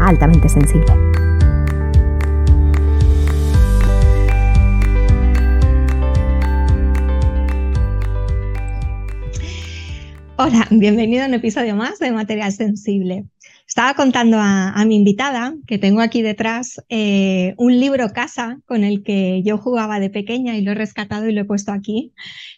altamente sensible. Hola, bienvenido a un episodio más de Material Sensible. Estaba contando a, mi invitada que tengo aquí detrás eh, un libro casa con el que yo jugaba de pequeña y lo he rescatado y lo he puesto aquí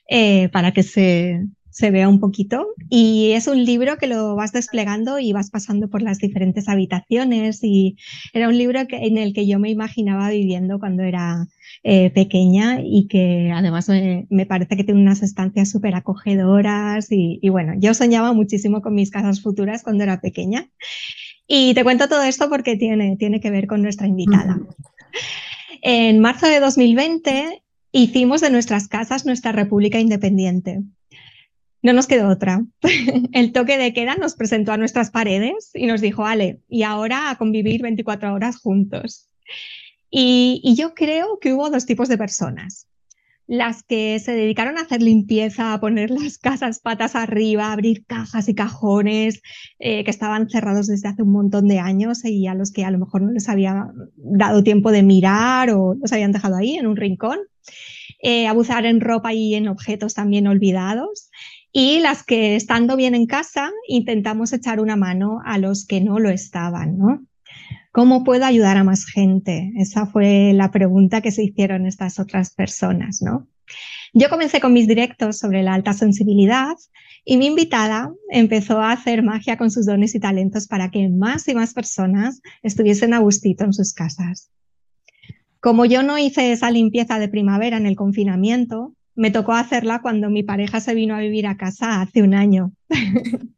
eh, para que se, se vea un poquito. Y es un libro que lo vas desplegando y vas pasando por las diferentes habitaciones. Y era un libro que, en el que yo me imaginaba viviendo cuando era eh, pequeña y que además me, parece que tiene unas estancias súper acogedoras. Y, bueno, yo soñaba muchísimo con mis casas futuras cuando era pequeña. Y te cuento todo esto porque tiene, tiene que ver con nuestra invitada. En marzo de 2020 hicimos de nuestras casas nuestra república independiente. No nos quedó otra. El toque de queda nos presentó a nuestras paredes y nos dijo, Ale, y ahora a convivir 24 horas juntos. Y, yo creo que hubo dos tipos de personas. Las que se dedicaron a hacer limpieza, a poner las casas patas arriba, a abrir cajas y cajones eh, que estaban cerrados desde hace un montón de años y a los que a lo mejor no les había dado tiempo de mirar o los habían dejado ahí en un rincón. Eh, abusar en ropa y en objetos también olvidados y las que estando bien en casa intentamos echar una mano a los que no lo estaban, ¿no? ¿Cómo puedo ayudar a más gente? Esa fue la pregunta que se hicieron estas otras personas, ¿no? Yo comencé con mis directos sobre la alta sensibilidad y mi invitada empezó a hacer magia con sus dones y talentos para que más y más personas estuviesen a gustito en sus casas. Como yo no hice esa limpieza de primavera en el confinamiento, me tocó hacerla cuando mi pareja se vino a vivir a casa hace un año.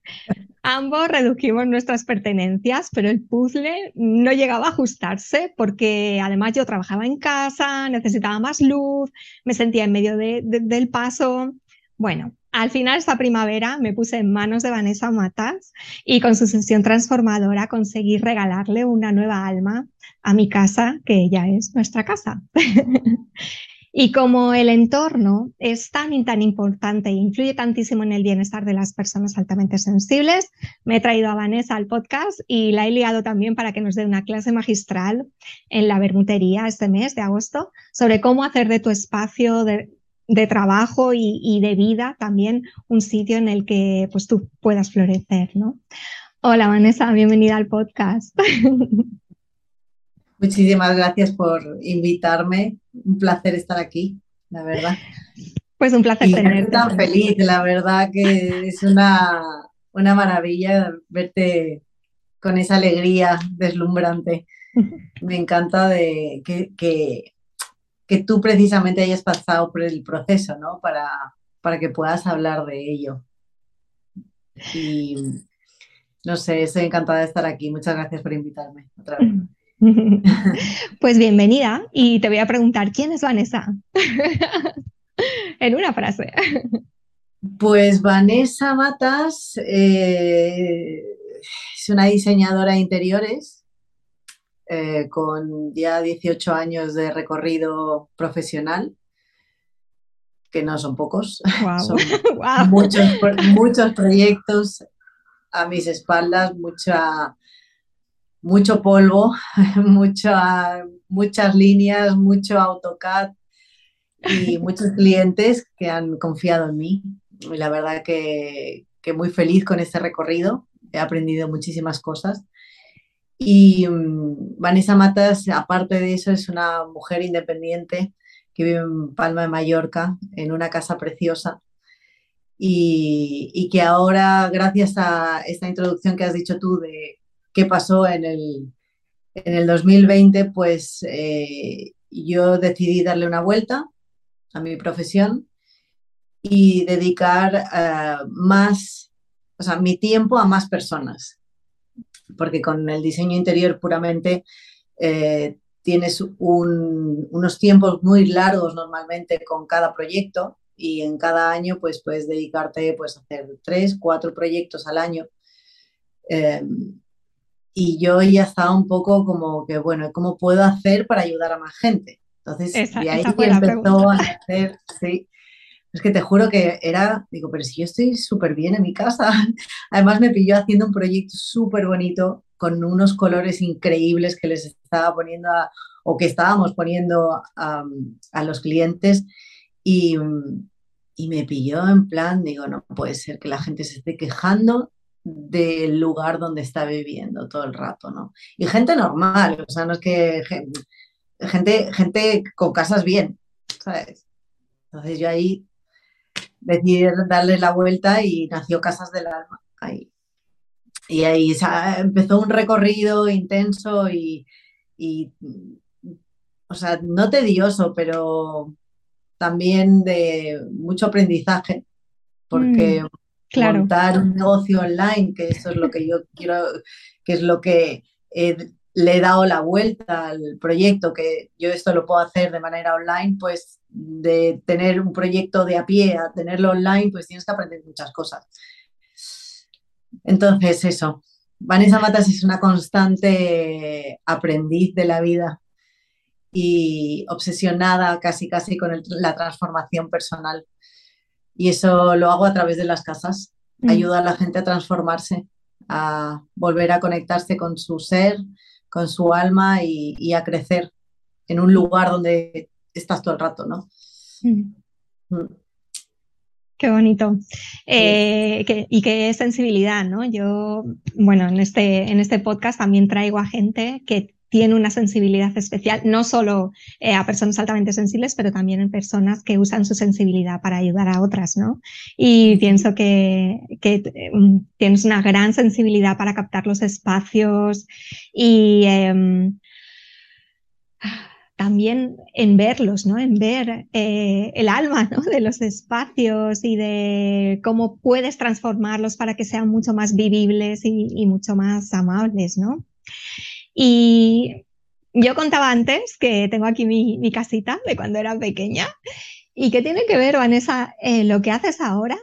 Ambos redujimos nuestras pertenencias, pero el puzzle no llegaba a ajustarse porque además yo trabajaba en casa, necesitaba más luz, me sentía en medio del paso. Bueno, al final esta primavera me puse en manos de Vanessa Matas y con su sesión transformadora conseguí regalarle una nueva alma a mi casa, que ella es nuestra casa. Y como el entorno es tan y tan importante e influye tantísimo en el bienestar de las personas altamente sensibles, me he traído a Vanessa al podcast y la he liado también para que nos dé una clase magistral en la bermutería este mes de agosto sobre cómo hacer de tu espacio de, trabajo y, de vida también un sitio en el que pues, tú puedas florecer. ¿no? Hola Vanessa, bienvenida al podcast. Muchísimas gracias por invitarme. Un placer estar aquí, la verdad. Pues un placer tenerte. tan feliz, la verdad que es una, una maravilla verte con esa alegría deslumbrante. Me encanta de que, que, que, tú precisamente hayas pasado por el proceso, ¿no? Para, para que puedas hablar de ello. Y no sé, estoy encantada de estar aquí. Muchas gracias por invitarme otra vez. Pues bienvenida y te voy a preguntar, ¿quién es Vanessa? en una frase. Pues Vanessa Matas eh, es una diseñadora de interiores eh, con ya 18 años de recorrido profesional, que no son pocos, son muchos, muchos proyectos a mis espaldas, mucha mucho polvo, muchas líneas, mucho AutoCAD y muchos clientes que han confiado en mí. Y la verdad que, muy feliz con este recorrido. He aprendido muchísimas cosas. Y mm, Vanessa Matas, aparte de eso, es una mujer independiente que vive en Palma de Mallorca, en una casa preciosa. Y, y que ahora, gracias a esta introducción que has dicho tú de qué pasó en el, en el 2020, pues eh, yo decidí darle una vuelta a mi profesión y dedicar eh, más, o sea, mi tiempo a más personas. porque con el diseño interior puramente eh, tienes unos tiempos muy largos normalmente con cada proyecto y en cada año pues puedes dedicarte pues a hacer tres, cuatro proyectos al año. Y yo ya estaba un poco como que, bueno, ¿cómo puedo hacer para ayudar a más gente? Entonces, de ahí empezó a hacer, sí, es que te juro que era, digo, pero si yo estoy súper bien en mi casa. Además me pilló haciendo un proyecto súper bonito con unos colores increíbles que les estaba poniendo o que estábamos poniendo a, los clientes y, y, me pilló en plan, digo, no puede ser que la gente se esté quejando del lugar donde está viviendo todo el rato, ¿no? Y gente normal, o sea, no es que gente, gente con casas bien, ¿sabes? Entonces yo ahí decidí darle la vuelta y nació Casas del Alma ahí. Y ahí empezó un recorrido intenso y, o sea, no tedioso, pero también de mucho aprendizaje, porque mm, montar un negocio online, que eso es lo que yo quiero, que es lo que le he dado la vuelta al proyecto, que yo esto lo puedo hacer de manera online, pues de tener un proyecto de a pie a tenerlo online, pues tienes que aprender muchas cosas. Entonces, eso. Vanessa Matas es una constante aprendiz de la vida y obsesionada casi casi con la transformación personal. Y eso lo hago a través de las casas. Mm. Ayuda a la gente a transformarse, a volver a conectarse con su ser, con su alma y a crecer en un lugar donde estás todo el rato, ¿no? Mm. Mm. Qué bonito. Eh, y qué sensibilidad, ¿no? Yo, bueno, en este, en este podcast también traigo a gente que tiene una sensibilidad especial, no solo eh, a personas altamente sensibles, pero también en personas que usan su sensibilidad para ayudar a otras, ¿no? Y pienso que, mm, tienes una gran sensibilidad para captar los espacios y em, también en verlos, ¿no? En ver eh, el alma de los espacios y de cómo puedes transformarlos para que sean mucho más vivibles y, mucho más amables, ¿no? Y yo contaba antes que tengo aquí mi, casita de cuando era pequeña. ¿Y qué tiene que ver, Vanessa, eh, lo que haces ahora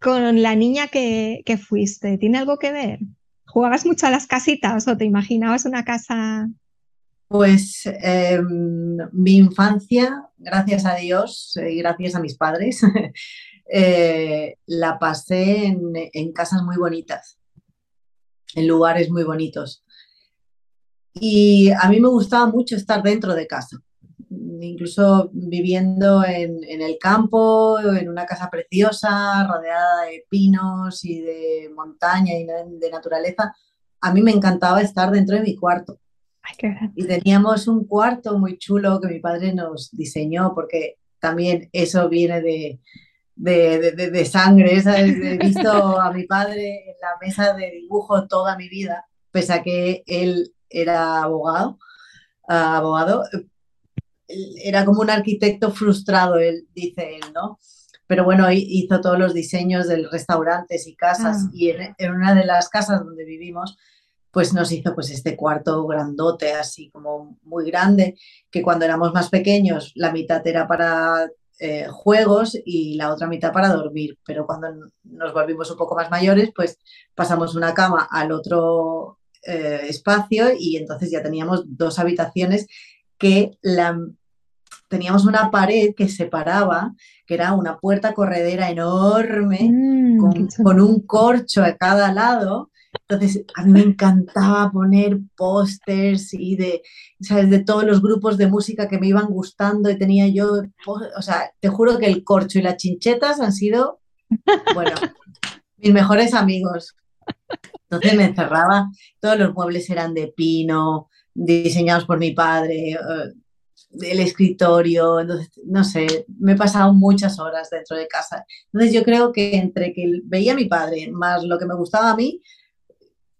con la niña que, fuiste? ¿Tiene algo que ver? ¿Jugabas mucho a las casitas o te imaginabas una casa pues em, mi infancia, gracias a Dios y gracias a mis padres, eh, la pasé en, casas muy bonitas, en lugares muy bonitos. Y a mí me gustaba mucho estar dentro de casa, incluso viviendo en, el campo, en una casa preciosa, rodeada de pinos y de montaña y de naturaleza. A mí me encantaba estar dentro de mi cuarto y teníamos un cuarto muy chulo que mi padre nos diseñó, porque también eso viene de, de, de, sangre. He visto a mi padre en la mesa de dibujo toda mi vida, pese a que él era abogado. Ah, abogado era como un arquitecto frustrado, él dice él, ¿no? Pero bueno, hizo todos los diseños de restaurantes y casas ah. y en, una de las casas donde vivimos pues nos hizo pues este cuarto grandote, así como muy grande, que cuando éramos más pequeños la mitad era para eh, juegos y la otra mitad para dormir, pero cuando nos volvimos un poco más mayores, pues pasamos una cama al otro eh, espacio y entonces ya teníamos dos habitaciones que la, teníamos una pared que separaba, que era una puerta corredera enorme, mm, con, con, un corcho a cada lado, entonces, a mí me encantaba poner pósters y de, ¿sabes? de todos los grupos de música que me iban gustando y tenía yo, o sea, te juro que el corcho y las chinchetas han sido, bueno, mis mejores amigos. Entonces me encerraba, todos los muebles eran de pino, diseñados por mi padre, eh, el escritorio, entonces, no sé, me he pasado muchas horas dentro de casa. Entonces yo creo que entre que veía a mi padre más lo que me gustaba a mí,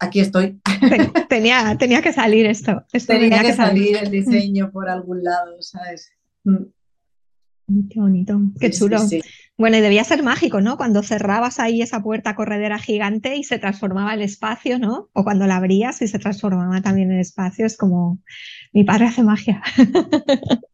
aquí estoy. Tenía, tenía que salir esto. tenía, que, salir, el diseño por algún lado, ¿sabes? Mm. Qué bonito, qué chulo. Bueno, y debía ser mágico, ¿no? Cuando cerrabas ahí esa puerta corredera gigante y se transformaba el espacio, ¿no? O cuando la abrías y se transformaba también el espacio. Es como, mi padre hace magia.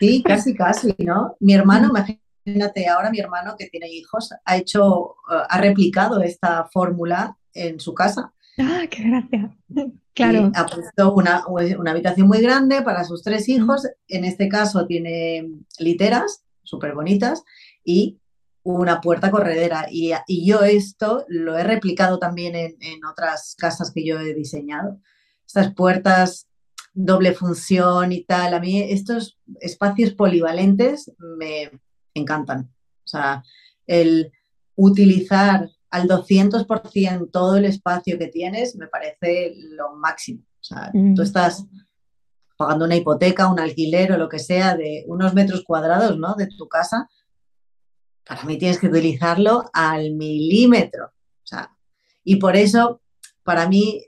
Sí, casi, casi, ¿no? Mi hermano, imagínate, ahora mi hermano que tiene hijos, ha hecho, eh, ha replicado esta fórmula en su casa. Ah, qué gracia. Claro. ha puesto una, una, habitación muy grande para sus tres hijos. En este caso tiene literas súper bonitas y una puerta corredera. Y, yo esto lo he replicado también en, otras casas que yo he diseñado. Estas puertas doble función y tal. A mí estos espacios polivalentes me encantan. O sea, el utilizar al 200% todo el espacio que tienes me parece lo máximo. O sea, tú mm. estás pagando una hipoteca, un alquiler o lo que sea de unos metros cuadrados, ¿no? De tu casa para mí tienes que utilizarlo al milímetro. O sea, y por eso, para mí,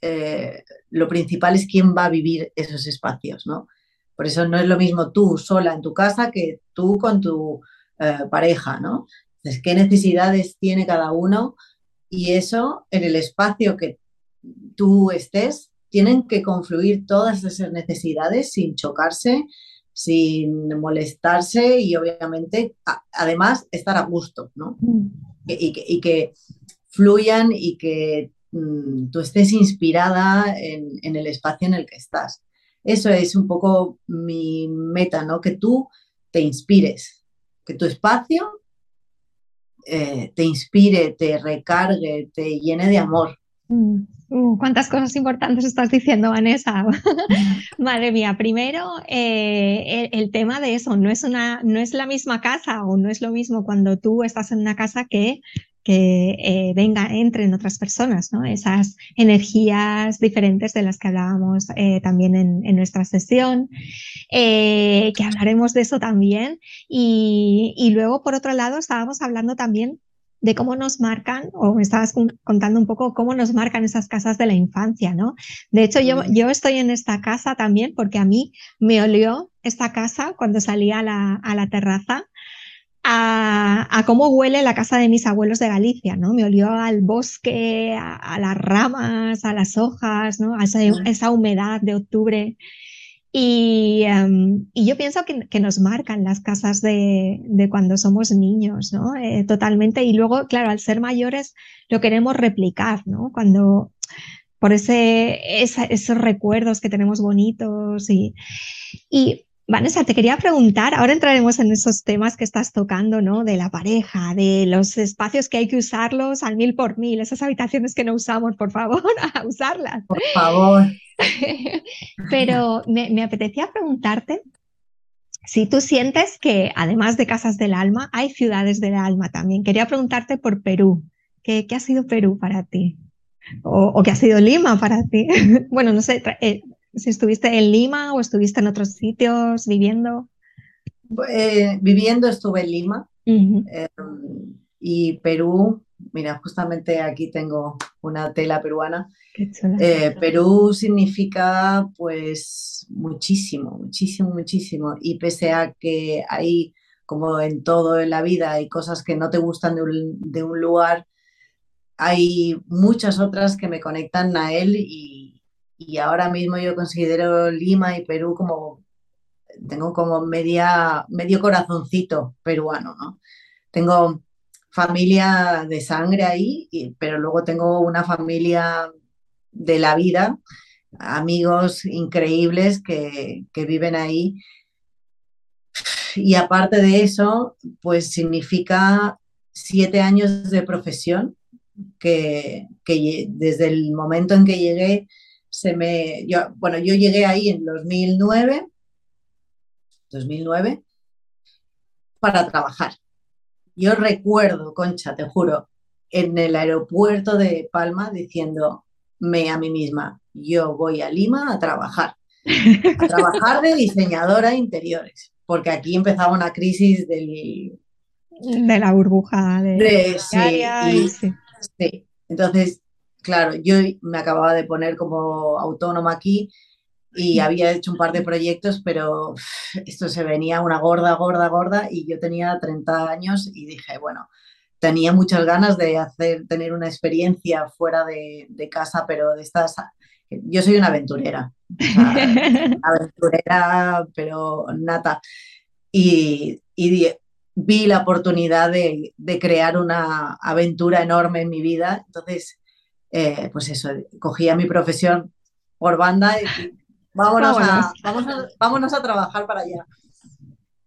eh, lo principal es quién va a vivir esos espacios, ¿no? Por eso no es lo mismo tú sola en tu casa que tú con tu eh, pareja, ¿no? Entonces, ¿qué necesidades tiene cada uno? Y eso, en el espacio que tú estés, tienen que confluir todas esas necesidades sin chocarse, sin molestarse y obviamente, además, estar a gusto, ¿no? Mm. Y, que, fluyan y que mm, tú estés inspirada en, el espacio en el que estás. Eso es un poco mi meta, ¿no? Que tú te inspires, que tu espacio eh, te inspire, te recargue, te llene de amor. Mm. Uh, cuántas cosas importantes estás diciendo, Vanessa. Madre mía, primero eh, el, tema de eso, no es, una, no es la misma casa o no es lo mismo cuando tú estás en una casa que, que eh, venga, entren otras personas, ¿no? Esas energías diferentes de las que hablábamos eh, también en, nuestra sesión, que hablaremos de eso también. Y luego, por otro lado, estábamos hablando también de cómo nos marcan, o me estabas contando un poco cómo nos marcan esas casas de la infancia, ¿no? De hecho, yo, yo estoy en esta casa también porque a mí me olió esta casa cuando salí a la, a la terraza. A, cómo huele la casa de mis abuelos de Galicia, ¿no? Me olió al bosque, a, las ramas, a las hojas, ¿no? A esa, esa humedad de octubre. Em, y, yo pienso que, nos marcan las casas de, cuando somos niños, ¿no? Eh, totalmente. Y luego, claro, al ser mayores lo queremos replicar, ¿no? Cuando, por ese, esos recuerdos que tenemos bonitos. Y, y Vanessa, te quería preguntar, ahora entraremos en esos temas que estás tocando, ¿no? De la pareja, de los espacios que hay que usarlos al mil por mil, esas habitaciones que no usamos, por favor, a usarlas. Por favor. Pero me, apetecía preguntarte si tú sientes que además de casas del alma, hay ciudades del alma también. Quería preguntarte por Perú. ¿Qué, ha sido Perú para ti? O, qué ha sido Lima para ti? bueno, no sé eh, si estuviste en Lima o estuviste en otros sitios viviendo. Eh, viviendo estuve en Lima eh, y Perú. Mira, justamente aquí tengo una tela peruana eh, Perú significa pues muchísimo, muchísimo, muchísimo. Y pese a que hay, como en todo en la vida, hay cosas que no te gustan de un, lugar, hay muchas otras que me conectan a él y, y, ahora mismo yo considero Lima y Perú como, tengo como media, medio corazoncito peruano, ¿no? Tengo familia de sangre ahí, pero luego tengo una familia de la vida, amigos increíbles que, viven ahí. Y aparte de eso, pues significa siete años de profesión que, desde el momento en que llegué, se me, yo, bueno, yo llegué ahí en 2009, 2009, para trabajar. Yo recuerdo, Concha, te juro, en el aeropuerto de Palma diciendo, me a mí misma, yo voy a Lima a trabajar, a trabajar de diseñadora de interiores, porque aquí empezaba una crisis del... De la burbuja de... sí, sí. Entonces, claro, yo me acababa de poner como autónoma aquí y había hecho un par de proyectos, pero esto se venía una gorda, gorda, gorda y yo tenía 30 años y dije, bueno, tenía muchas ganas de hacer, tener una experiencia fuera de, de casa, pero de estas... Yo soy una aventurera, aventurera, pero nata. Y, y, vi la oportunidad de, de, crear una aventura enorme en mi vida. Entonces, eh, pues eso, cogía mi profesión por banda y vámonos, A, vámonos, a, trabajar para allá.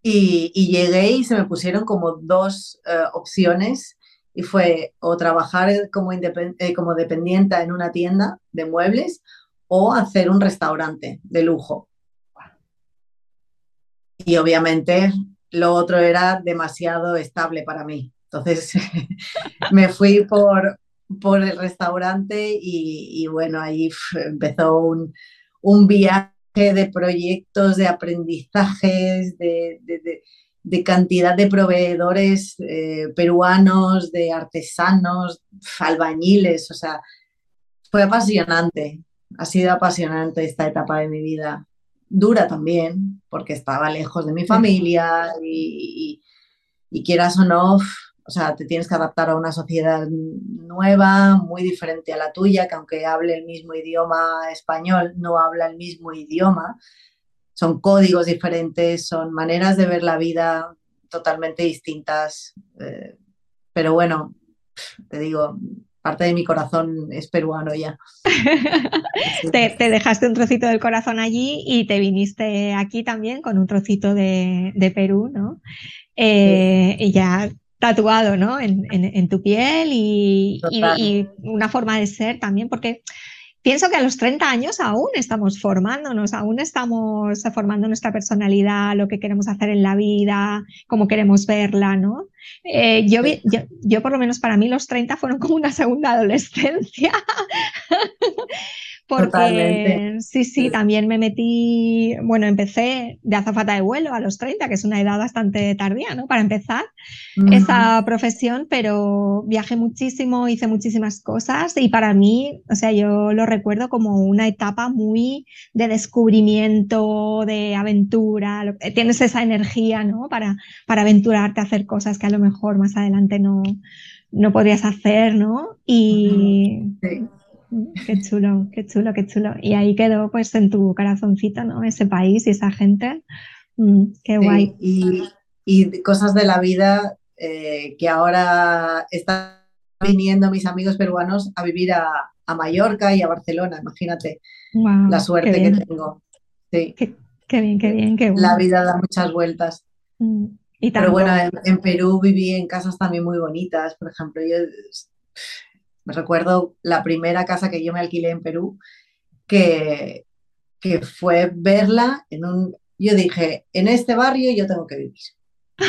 Y, y, llegué y se me pusieron como dos uh, opciones y fue o trabajar como, eh, como dependiente en una tienda de muebles o hacer un restaurante de lujo. Y obviamente lo otro era demasiado estable para mí. Entonces me fui por, por el restaurante y, y bueno, ahí empezó un, un, viaje de proyectos, de aprendizajes, de, de, de, cantidad de proveedores eh, peruanos, de artesanos, albañiles, o sea, fue apasionante, ha sido apasionante esta etapa de mi vida. Dura también, porque estaba lejos de mi familia y, y, y quieras o no, o sea, te tienes que adaptar a una sociedad nueva, muy diferente a la tuya, que aunque hable el mismo idioma español, no habla el mismo idioma. Son códigos diferentes, son maneras de ver la vida totalmente distintas. Eh, pero bueno, te digo, parte de mi corazón es peruano ya. te, te, dejaste un trocito del corazón allí y te viniste aquí también con un trocito de, de Perú, ¿no? Eh, sí. Y ya tatuado ¿no? en, en, en tu piel y, y, y, una forma de ser también, porque pienso que a los 30 años aún estamos formándonos, aún estamos formando nuestra personalidad, lo que queremos hacer en la vida, cómo queremos verla, ¿no? Eh, yo, yo, yo, por lo menos para mí los 30 fueron como una segunda adolescencia. Porque Totalmente. sí, sí, también me metí, bueno, empecé de azafata de vuelo a los 30, que es una edad bastante tardía, ¿no? Para empezar uh -huh. esa profesión, pero viajé muchísimo, hice muchísimas cosas y para mí, o sea, yo lo recuerdo como una etapa muy de descubrimiento, de aventura, tienes esa energía, ¿no? Para, para aventurarte a hacer cosas que a lo mejor más adelante no, no podrías hacer, ¿no? Y... Uh -huh. sí Qué chulo, qué chulo, qué chulo. Y ahí quedó pues en tu corazoncito, ¿no? Ese país y esa gente. Mm, qué sí, guay. Y, y, cosas de la vida eh, que ahora están viniendo mis amigos peruanos a vivir a, a Mallorca y a Barcelona, imagínate wow, la suerte que tengo. Sí. Qué, qué, bien, qué bien, qué bueno. La vida da muchas vueltas. Mm. Y Pero bueno, en, en Perú viví en casas también muy bonitas, por ejemplo, yo me recuerdo la primera casa que yo me alquilé en Perú, que, que fue verla en un... Yo dije, en este barrio yo tengo que vivir.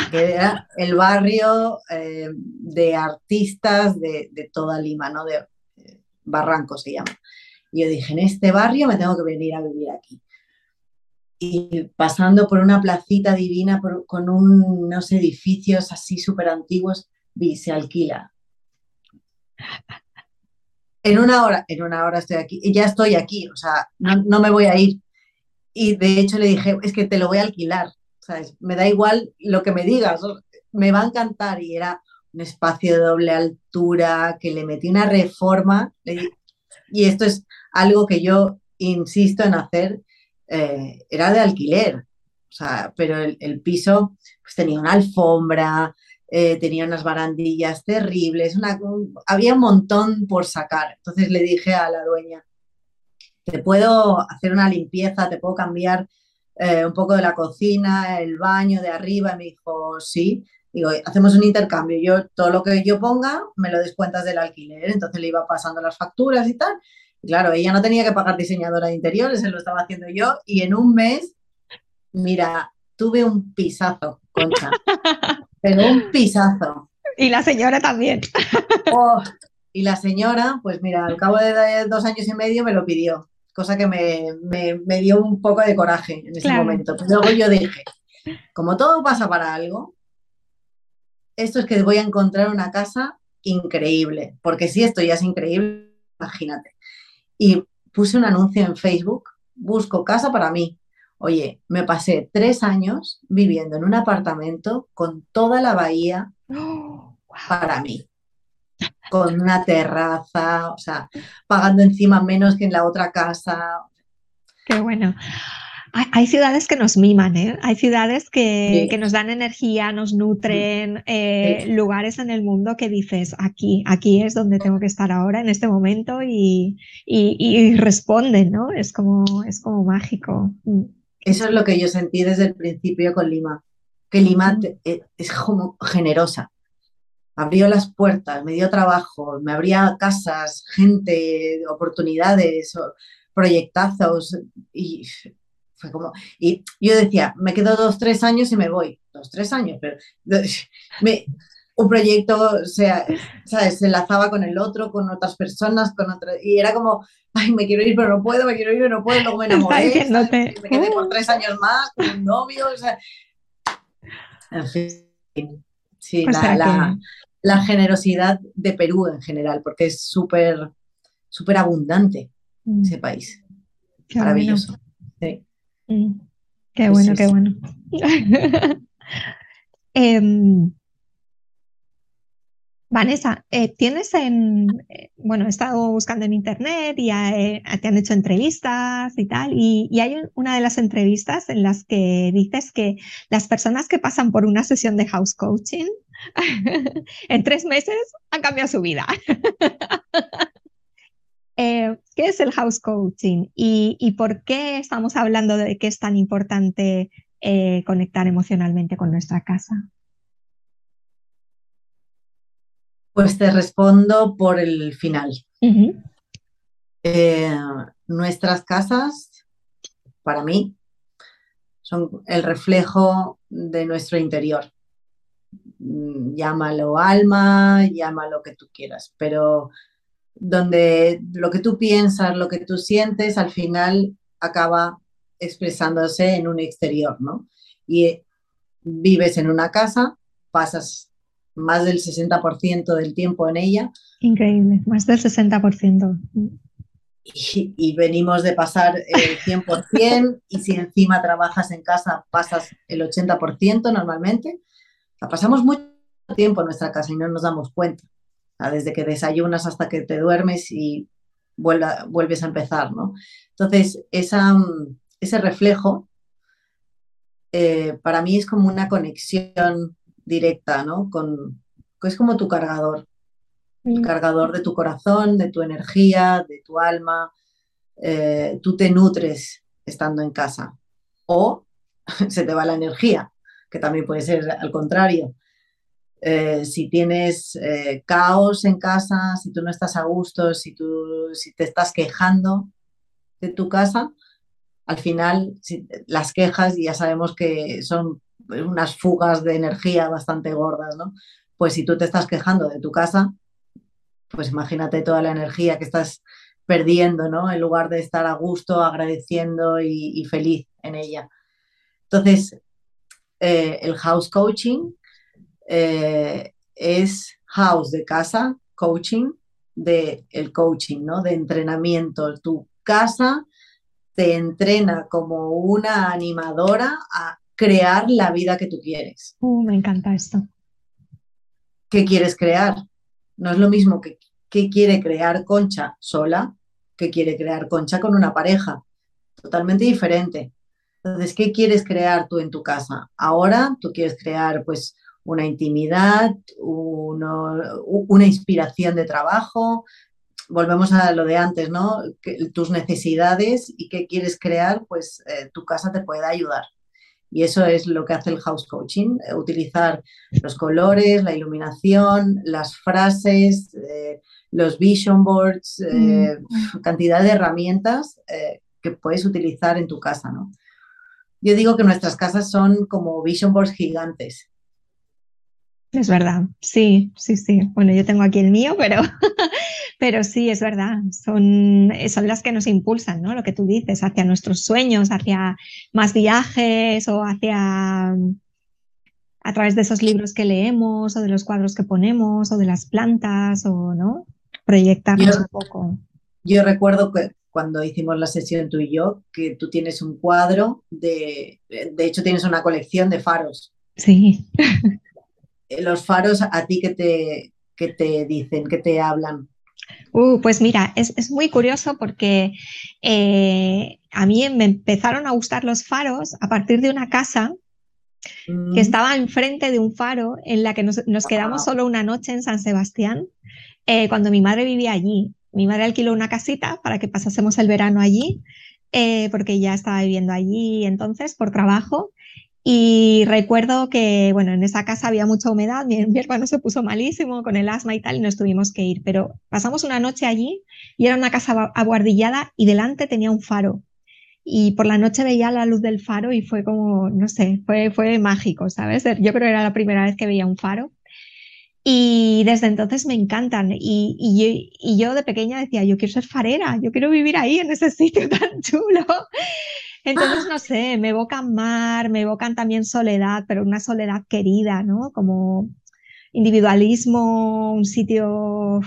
Que era el barrio eh, de artistas de, de, toda Lima, ¿no? De eh, Barranco se llama. Y yo dije, en este barrio me tengo que venir a vivir aquí. Y pasando por una placita divina, con un, unos edificios así súper antiguos, vi, se alquila en una hora, en una hora estoy aquí, ya estoy aquí, o sea, no, no, me voy a ir. Y de hecho le dije, es que te lo voy a alquilar, ¿sabes? Me da igual lo que me digas, me va a encantar. Y era un espacio de doble altura, que le metí una reforma, y esto es algo que yo insisto en hacer, eh, era de alquiler, o sea, pero el, el piso pues, tenía una alfombra, eh, tenía unas barandillas terribles, había un montón por sacar. Entonces le dije a la dueña, te puedo hacer una limpieza, te puedo cambiar eh, un poco de la cocina, el baño de arriba. Y me dijo, sí. Digo, hacemos un intercambio. Yo, todo lo que yo ponga, me lo descuentas del alquiler. Entonces le iba pasando las facturas y tal. Y claro, ella no tenía que pagar diseñadora de interiores, se lo estaba haciendo yo. Y en un mes, mira, tuve un pisazo, concha. Pero un pisazo. Y la señora también. Oh, y la señora, pues mira, al cabo de dos años y medio me lo pidió, cosa que me, me, me dio un poco de coraje en ese claro. momento. Luego yo dije, como todo pasa para algo, esto es que voy a encontrar una casa increíble, porque si esto ya es increíble, imagínate. Y puse un anuncio en Facebook busco casa para mí. Oye, me pasé tres años viviendo en un apartamento con toda la bahía para mí, con una terraza, o sea, pagando encima menos que en la otra casa. Qué bueno. Hay, ciudades que nos miman, ¿eh? Hay ciudades que, nos dan energía, nos nutren, eh, lugares en el mundo que dices, aquí, aquí es donde tengo que estar ahora, en este momento, y, responden, ¿no? Es como, es como mágico. Mm. Eso es lo que yo sentí desde el principio con Lima, que Lima eh, es como generosa. Abrió las puertas, me dio trabajo, me abría casas, gente, oportunidades, proyectazos y como, y yo decía, me quedo dos, tres años y me voy. Dos, tres años, pero un proyecto sea, se enlazaba con el otro, con otras personas, con otras, y era como, ay, me quiero ir, pero no puedo, me quiero ir, pero no puedo, luego me enamoré, me quedé por tres años más con un novio, o sea, en fin, sí, la, la, generosidad de Perú en general, porque es súper, súper abundante mm. ese país, maravilloso. Sí. Mm, qué bueno, qué bueno. Em, Vanessa, eh, tienes en, eh, bueno, he estado buscando en internet y eh, te han hecho entrevistas y tal, y, hay una de las entrevistas en las que dices que las personas que pasan por una sesión de house coaching en tres meses han cambiado su vida. ¿Qué es el house coaching y, por qué estamos hablando de que es tan importante conectar emocionalmente con nuestra casa? Pues te respondo por el final. Eh, nuestras casas, para mí, son el reflejo de nuestro interior. Mm, llámalo alma, llámalo que tú quieras, pero donde lo que tú piensas, lo que tú sientes, al final acaba expresándose en un exterior, ¿no? Y vives en una casa, pasas más del 60% del tiempo en ella. Increíble, más del 60%. Y, y, venimos de pasar el 100% y si encima trabajas en casa pasas el 80% normalmente. O pasamos mucho tiempo en nuestra casa y no nos damos cuenta desde que desayunas hasta que te duermes y vuelves a empezar, ¿no? Entonces, esa, ese reflejo eh, para mí es como una conexión directa, ¿no? Con, es como tu cargador, el mm. cargador de tu corazón, de tu energía, de tu alma. Eh, tú te nutres estando en casa o se te va la energía, que también puede ser al contrario. Eh, si tienes eh, caos en casa, si tú no estás a gusto, si, tú, si te estás quejando de tu casa, al final las quejas ya sabemos que son unas fugas de energía bastante gordas, ¿no? Pues si tú te estás quejando de tu casa, pues imagínate toda la energía que estás perdiendo, ¿no? En lugar de estar a gusto, agradeciendo y, feliz en ella. Entonces, eh, el house coaching eh, es house de casa, coaching, de el coaching, ¿no? De entrenamiento. Tu casa te entrena como una animadora a crear la vida que tú quieres. Uh, me encanta esto. ¿Qué quieres crear? No es lo mismo que, que quiere crear Concha sola que quiere crear Concha con una pareja. Totalmente diferente. Entonces, ¿qué quieres crear tú en tu casa? Ahora tú quieres crear, pues, una intimidad, una inspiración de trabajo. Volvemos a lo de antes, ¿no? tus necesidades y qué quieres crear, pues eh, tu casa te puede ayudar. Y eso es lo que hace el house coaching, eh, utilizar los colores, la iluminación, las frases, eh, los vision boards, mm. cantidad de herramientas que puedes utilizar en tu casa, ¿no? Yo digo que nuestras casas son como vision boards gigantes es verdad, sí, sí, sí. Bueno, yo tengo aquí el mío, pero, pero sí, es verdad. Son, son las que nos impulsan, ¿no? Lo que tú dices, hacia nuestros sueños, hacia más viajes o hacia a través de esos libros que leemos o de los cuadros que ponemos o de las plantas o, ¿no? Proyectarnos un poco. Yo recuerdo que cuando hicimos la sesión tú y yo, que tú tienes un cuadro de, de hecho tienes una colección de faros. Sí. Los faros a ti que te, que te dicen, que te hablan. Uh, pues mira, es, es, muy curioso porque eh, a mí me empezaron a gustar los faros a partir de una casa que mm. estaba enfrente de un faro en la que nos, nos quedamos solo una noche en San Sebastián, eh, cuando mi madre vivía allí. Mi madre alquiló una casita para que pasásemos el verano allí, eh, porque ya estaba viviendo allí entonces por trabajo. Y recuerdo que, bueno, en esa casa había mucha humedad, mi, mi, hermano se puso malísimo con el asma y tal, y nos tuvimos que ir. Pero pasamos una noche allí y era una casa aguardillada y delante tenía un faro y por la noche veía la luz del faro y fue como, no sé, fue, fue mágico, ¿sabes? Yo creo que era la primera vez que veía un faro. Y desde entonces me encantan. Y, y, y, yo de pequeña decía, yo quiero ser farera, yo quiero vivir ahí en ese sitio tan chulo. Entonces, no sé, me evocan mar, me evocan también soledad, pero una soledad querida, ¿no? Como individualismo, un sitio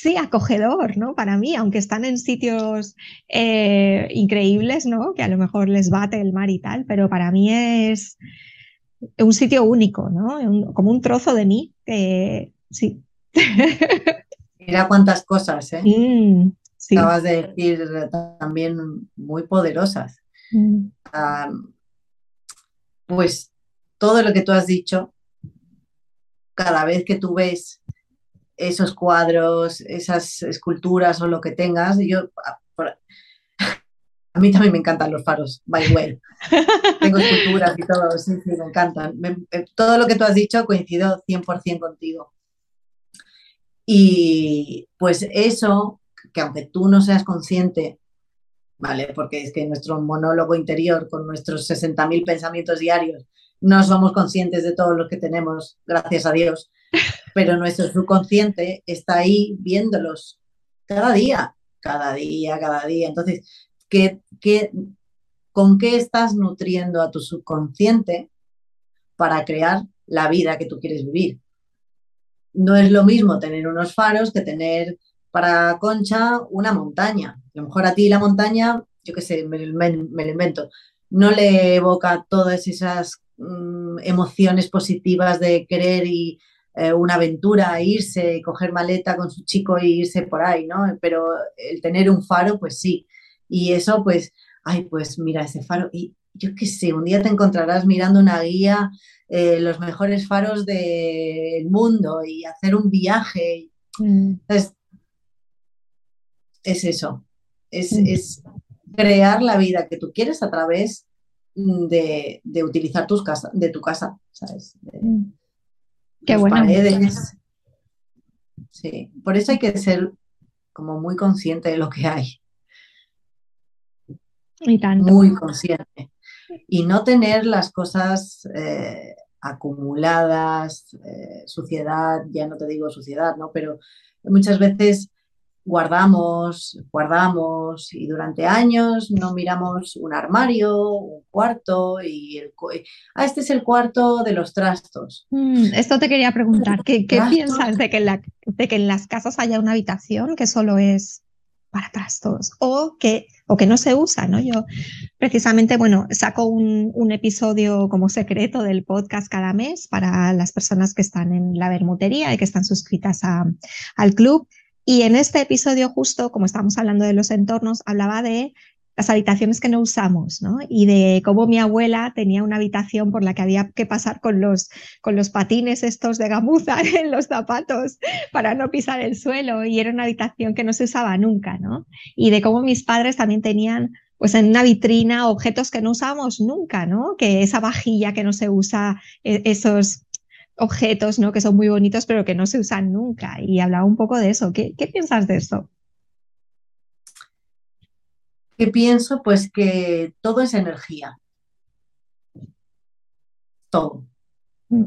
sí, acogedor, ¿no? Para mí, aunque están en sitios eh, increíbles, ¿no? Que a lo mejor les bate el mar y tal, pero para mí es un sitio único, ¿no? como un trozo de mí, que sí. Mira cuántas cosas, ¿eh? Mm, Acabas de decir también muy poderosas. Mm. pues todo lo que tú has dicho, cada vez que tú ves esos cuadros, esas esculturas o lo que tengas. Yo, a mí también me encantan los faros, by the way. Tengo esculturas y todo, sí, sí, me encantan. Eh, todo lo que tú has dicho coincido 100% contigo. Y pues eso, que aunque tú no seas consciente, ¿vale? Porque es que nuestro monólogo interior, con nuestros 60.000 pensamientos diarios, no somos conscientes de todo lo que tenemos, gracias a Dios pero nuestro subconsciente está ahí viéndolos cada día, cada día, cada día. Entonces, ¿qué, qué, con qué estás nutriendo a tu subconsciente para crear la vida que tú quieres vivir? No es lo mismo tener unos faros que tener para Concha una montaña. A lo mejor a ti la montaña, yo qué sé, me, me, me lo invento, no le evoca todas esas mm, emociones positivas de querer y eh, una aventura, irse, coger maleta con su chico e irse por ahí, ¿no? Pero el tener un faro, pues sí. Y eso, pues, ay, pues mira ese faro. Y yo qué sé, un día te encontrarás mirando una guía, eh, los mejores faros del mundo y hacer un viaje. Mm. es eso, es, es, crear la vida que tú quieres a través de, de utilizar tus casa, de tu casa, ¿sabes? Mm. Qué bueno. Sí, por eso hay que ser como muy consciente de lo que hay. Y tanto. Muy consciente. Y no tener las cosas eh, acumuladas, eh, suciedad, ya no te digo suciedad, ¿no? Pero muchas veces guardamos, guardamos y durante años no miramos un armario, un cuarto y el, ah, este es el cuarto de los trastos. Mm, esto te quería preguntar, ¿qué, piensas de que, en la, de que en las casas haya una habitación que solo es para trastos o que, o que no se usa, ¿no? Yo precisamente, bueno, saco un, un, episodio como secreto del podcast cada mes para las personas que están en la bermutería y que están suscritas a, al club y en este episodio justo, como estábamos hablando de los entornos, hablaba de las habitaciones que no usamos, ¿no? Y de cómo mi abuela tenía una habitación por la que había que pasar con los, con los patines estos de gamuza en los zapatos para no pisar el suelo y era una habitación que no se usaba nunca, ¿no? Y de cómo mis padres también tenían pues en una vitrina objetos que no usamos nunca, ¿no? Que esa vajilla que no se usa, e, esos objetos, ¿no? Que son muy bonitos, pero que no se usan nunca. Y hablaba un poco de eso. ¿Qué, piensas de eso? ¿Qué pienso? Pues que todo es energía. Todo. Mm.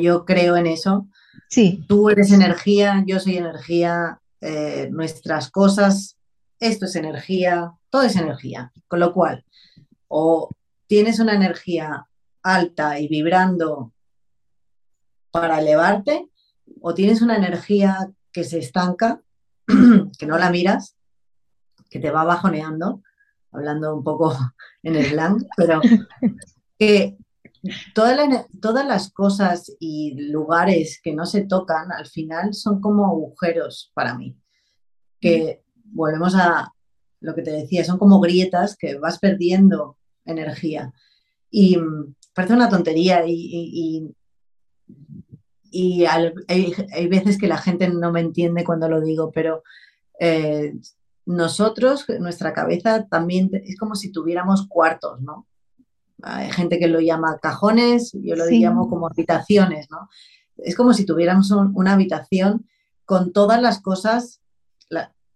Yo creo en eso. Sí. Tú eres energía, yo soy energía, eh, nuestras cosas, esto es energía, todo es energía. Con lo cual, o tienes una energía alta y vibrando para elevarte o tienes una energía que se estanca, que no la miras que te va bajoneando, hablando un poco en el slang, pero que todas las cosas y lugares que no se tocan al final son como agujeros para mí, que volvemos a lo que te decía, son como grietas que vas perdiendo energía. Y mm, parece una tontería y, y, hay, veces que la gente no me entiende cuando lo digo, pero eh, nosotros, nuestra cabeza también es como si tuviéramos cuartos, ¿no? Hay gente que lo llama cajones, yo lo llamo como habitaciones, ¿no? Es como si tuviéramos una habitación con todas las cosas,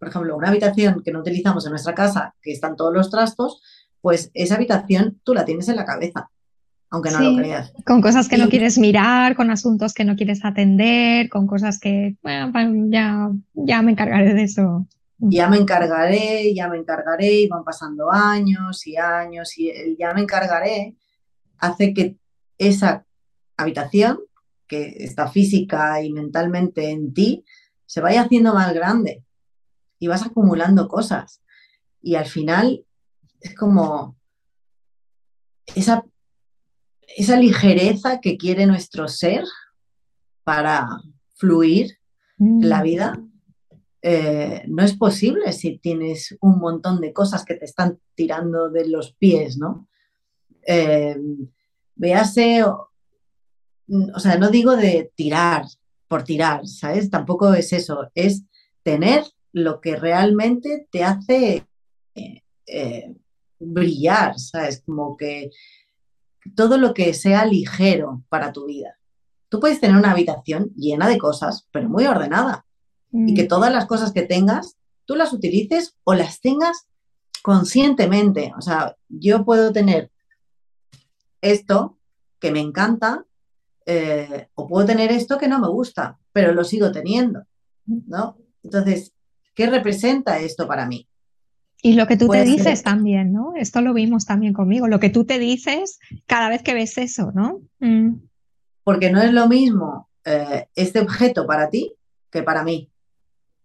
por ejemplo, una habitación que no utilizamos en nuestra casa, que están todos los trastos, pues esa habitación tú la tienes en la cabeza, aunque no lo creas. Con cosas que no quieres mirar, con asuntos que no quieres atender, con cosas que, bueno, ya, ya me encargaré de eso ya me encargaré, ya me encargaré, y van pasando años y años, y el ya me encargaré hace que esa habitación, que está física y mentalmente en ti, se vaya haciendo más grande y vas acumulando cosas. Y al final es como esa, esa ligereza que quiere nuestro ser para fluir en la mm. vida eh, no es posible si tienes un montón de cosas que te están tirando de los pies, ¿no? Eh, véase, o, sea, no digo de tirar por tirar, ¿sabes? Tampoco es eso, es tener lo que realmente te hace eh, brillar, ¿sabes? Como que todo lo que sea ligero para tu vida. Tú puedes tener una habitación llena de cosas, pero muy ordenada y que mm. todas las cosas que tengas, tú las utilices o las tengas conscientemente. O sea, yo puedo tener esto que me encanta eh, o puedo tener esto que no me gusta, pero lo sigo teniendo, ¿no? Entonces, ¿qué representa esto para mí? Y lo que tú te dices también, ¿no? Esto lo vimos también conmigo, lo que tú te dices cada vez que ves eso, ¿no? Mm. Porque no es lo mismo eh, este objeto para ti que para mí.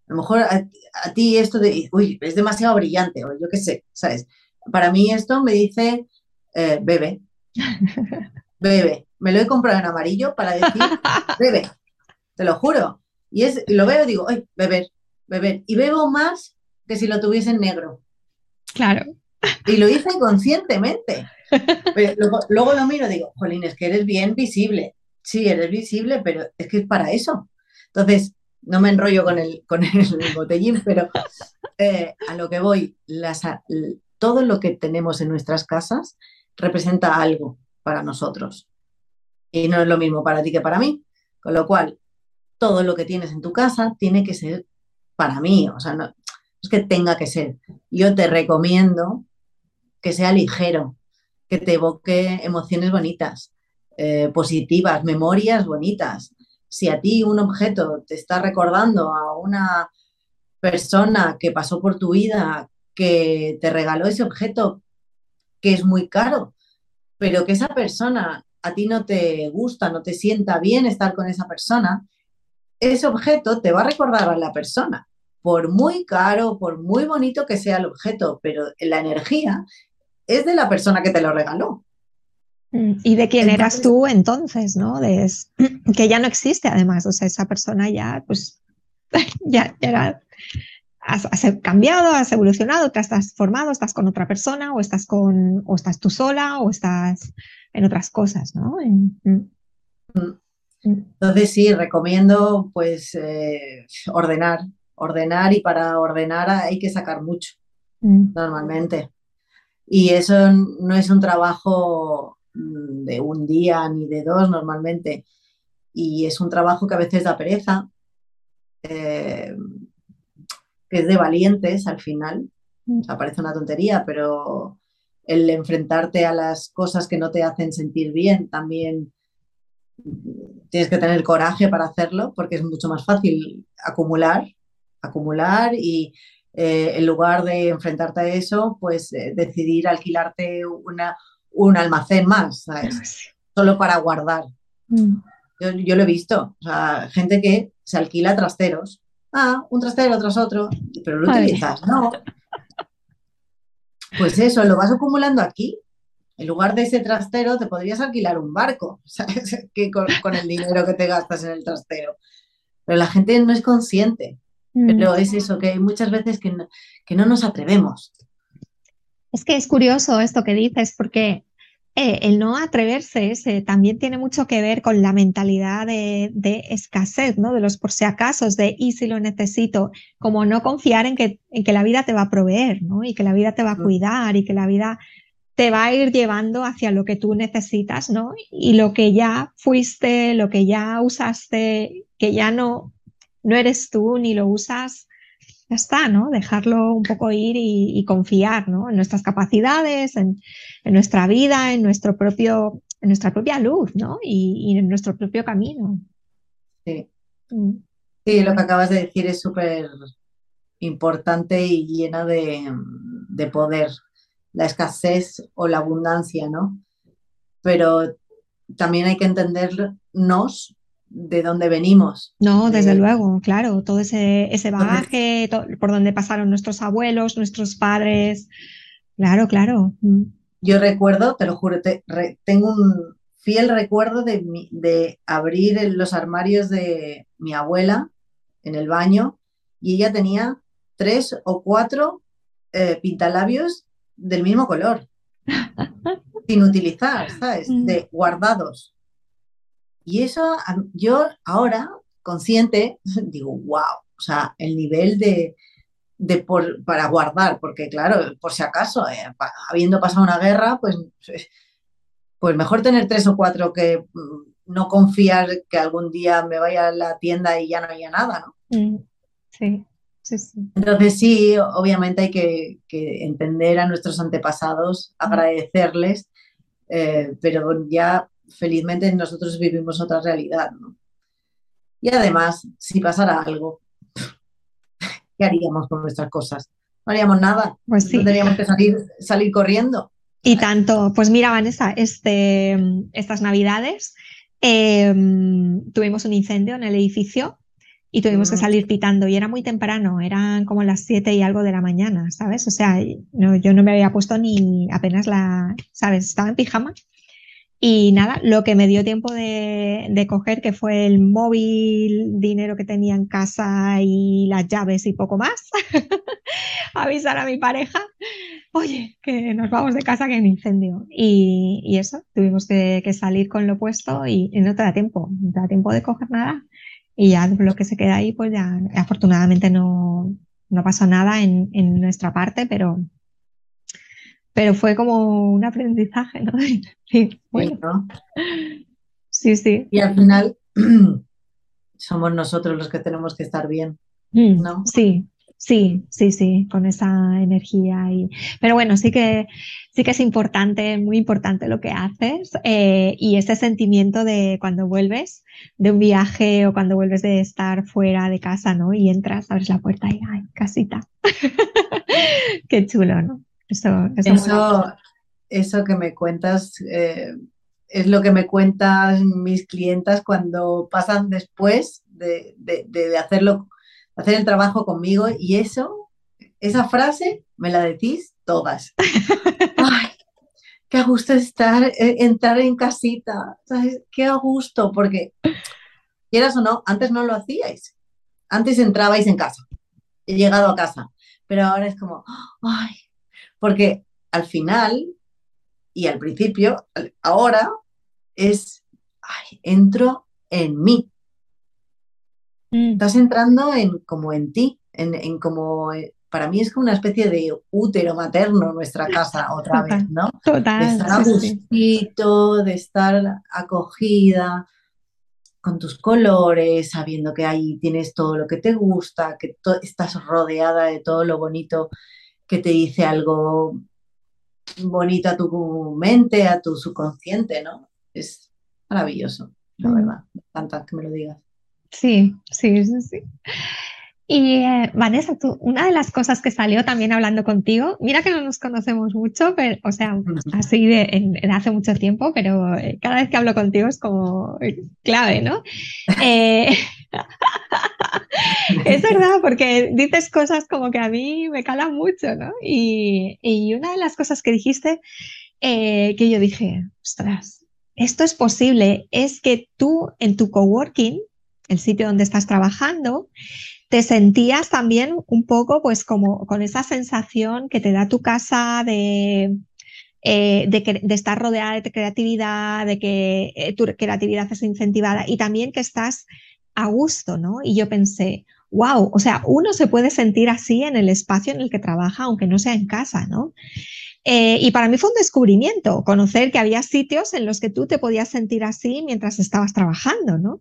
A lo mejor a, ti esto de, uy, es demasiado brillante, o yo qué sé, ¿sabes? Para mí esto me dice, eh, bebe, bebe. Me lo he comprado en amarillo para decir, bebe, te lo juro. Y, es, lo veo y digo, ay, beber, beber. Y bebo más que si lo tuviese en negro. Claro. Y lo hice conscientemente. luego, luego, lo miro y digo, Jolín, es que eres bien visible. Sí, eres visible, pero es que es para eso. Entonces, no me enrollo con el, con el botellín, pero eh, a lo que voy, todo lo que tenemos en nuestras casas representa algo para nosotros. Y no es lo mismo para ti que para mí. Con lo cual, todo lo que tienes en tu casa tiene que ser para mí. O sea, no es que tenga que ser. Yo te recomiendo que sea ligero, que te evoque emociones bonitas, eh, positivas, memorias bonitas, si a ti un objeto te está recordando a una persona que pasó por tu vida, que te regaló ese objeto que es muy caro, pero que esa persona a ti no te gusta, no te sienta bien estar con esa persona, ese objeto te va a recordar a la persona, por muy caro, por muy bonito que sea el objeto, pero la energía es de la persona que te lo regaló. Mm, y de quién eras tú entonces, ¿no? De, que ya no existe además, o sea, esa persona ya, pues, ya, era, has, cambiado, has evolucionado, te has transformado, estás con otra persona o estás con, o estás tú sola o estás en otras cosas, ¿no? Mm. Mm. Entonces sí, recomiendo pues eh, ordenar, ordenar y para ordenar hay que sacar mucho, normalmente. Y eso no es un trabajo Mm, de un día ni de dos normalmente. Y es un trabajo que a veces da pereza, eh, que es de valientes al final. Mm. parece una tontería, pero el enfrentarte a las cosas que no te hacen sentir bien también tienes que tener coraje para hacerlo porque es mucho más fácil acumular, acumular y eh, en lugar de enfrentarte a eso, pues eh, decidir alquilarte una, un almacén más, ¿sabes? Solo para guardar. Mm. Yo, lo he visto, o sea, gente que se alquila trasteros. Ah, un trastero tras otro, pero lo utilizas, ¿no? Pues eso, lo vas acumulando aquí. En lugar de ese trastero, te podrías alquilar un barco, ¿sabes? Que con, el dinero que te gastas en el trastero. Pero la gente no es consciente. Mm. Pero es eso, que hay muchas veces que que no nos atrevemos. Es que es curioso esto que dices, porque eh, el no atreverse también tiene mucho que ver con la mentalidad de, escasez, ¿no? De los por si acaso, de y si lo necesito, como no confiar en que, en que la vida te va a proveer, ¿no? Y que la vida te va a cuidar y que la vida te va a ir llevando hacia lo que tú necesitas, ¿no? Y lo que ya fuiste, lo que ya usaste, que ya no, no eres tú ni lo usas, ya está, ¿no? Dejarlo un poco ir y, confiar, ¿no? En nuestras capacidades, en, nuestra vida, en nuestro propio, en nuestra propia luz, ¿no? Y, en nuestro propio camino. Sí. Mm. Sí, lo que acabas de decir es súper importante y llena de, de poder. La escasez o la abundancia, ¿no? Pero también hay que entendernos de dónde venimos. No, desde luego, claro, todo ese, ese bagaje, por donde pasaron nuestros abuelos, nuestros padres. Claro, claro. Mm. Yo recuerdo, te lo juro, tengo un fiel recuerdo de, de abrir los armarios de mi abuela en el baño y ella tenía tres o cuatro eh, pintalabios del mismo color, sin utilizar, ¿sabes? Mm. De guardados. Y eso yo ahora, consciente, digo, wow, o sea, el nivel de, de por, para guardar, porque claro, por si acaso, eh, habiendo pasado una guerra, pues, pues mejor tener tres o cuatro que mm, no confiar que algún día me vaya a la tienda y ya no haya nada, ¿no? Mm, sí, sí, sí. Entonces sí, obviamente hay que, entender a nuestros antepasados, mm. agradecerles, eh, pero ya felizmente nosotros vivimos otra realidad, ¿no? Y además, si pasara algo, ¿qué haríamos con nuestras cosas? No haríamos nada. Pues Tendríamos que salir, salir corriendo. Y tanto, pues mira, Vanessa, este, estas navidades em, tuvimos un incendio en el edificio y tuvimos que mm. salir pitando y era muy temprano, eran como las siete y algo de la mañana, ¿sabes? O sea, yo no me había puesto ni apenas la, ¿sabes? Estaba en pijama y nada, lo que me dio tiempo de, coger, que fue el móvil, dinero que tenía en casa y las llaves y poco más, avisar a mi pareja, oye, que nos vamos de casa que hay un incendio. Y, eso, tuvimos que, salir con lo puesto y, no te da tiempo, no te da tiempo de coger nada. Y ya lo que se queda ahí, pues ya afortunadamente no, no pasó nada en, en nuestra parte, pero pero fue como un aprendizaje, ¿no? Sí, bueno. sí, sí. Y al final somos nosotros los que tenemos que estar bien, mm, ¿no? Sí, sí, sí, sí, con esa energía. Y... Pero bueno, sí que, sí que es importante, muy importante lo que haces eh, y ese sentimiento de cuando vuelves de un viaje o cuando vuelves de estar fuera de casa, ¿no? Y entras, abres la puerta y, ¡ay, casita! Qué chulo, ¿no? Eso, eso, que me cuentas eh, es lo que me cuentan mis clientas cuando pasan después de, hacerlo, hacer el trabajo conmigo y eso, esa frase me la decís todas. Ay, qué a gusto estar, eh, entrar en casita, ¿sabes? Qué a gusto, porque quieras o no, antes no lo hacíais. Antes entrabais en casa, he llegado a casa, pero ahora es como, ay, porque al final y al principio, ahora es, ay, entro en mí. Mm. Estás entrando en como en ti, en, como, eh, para mí es como una especie de útero materno nuestra casa otra vez, ¿no? Total. De estar a gustito, de estar acogida con tus colores, sabiendo que ahí tienes todo lo que te gusta, que estás rodeada de todo lo bonito que te dice algo bonito a tu mente, a tu subconsciente, ¿no? Es maravilloso, la mm. verdad. Me encanta que me lo digas. Sí, sí, sí, sí. Y eh, Vanessa, tú, una de las cosas que salió también hablando contigo, mira que no nos conocemos mucho, pero, o sea, así de, hace mucho tiempo, pero eh, cada vez que hablo contigo es como clave, ¿no? Eh, es verdad, porque dices cosas como que a mí me calan mucho, ¿no? Y, una de las cosas que dijiste, eh, que yo dije, ostras, esto es posible, es que tú en tu coworking, el sitio donde estás trabajando, te sentías también un poco pues como con esa sensación que te da tu casa de, eh, estar rodeada de creatividad, de que eh, tu creatividad es incentivada y también que estás a gusto, ¿no? Y yo pensé, wow, o sea, uno se puede sentir así en el espacio en el que trabaja, aunque no sea en casa, ¿no? Eh, y para mí fue un descubrimiento, conocer que había sitios en los que tú te podías sentir así mientras estabas trabajando, ¿no?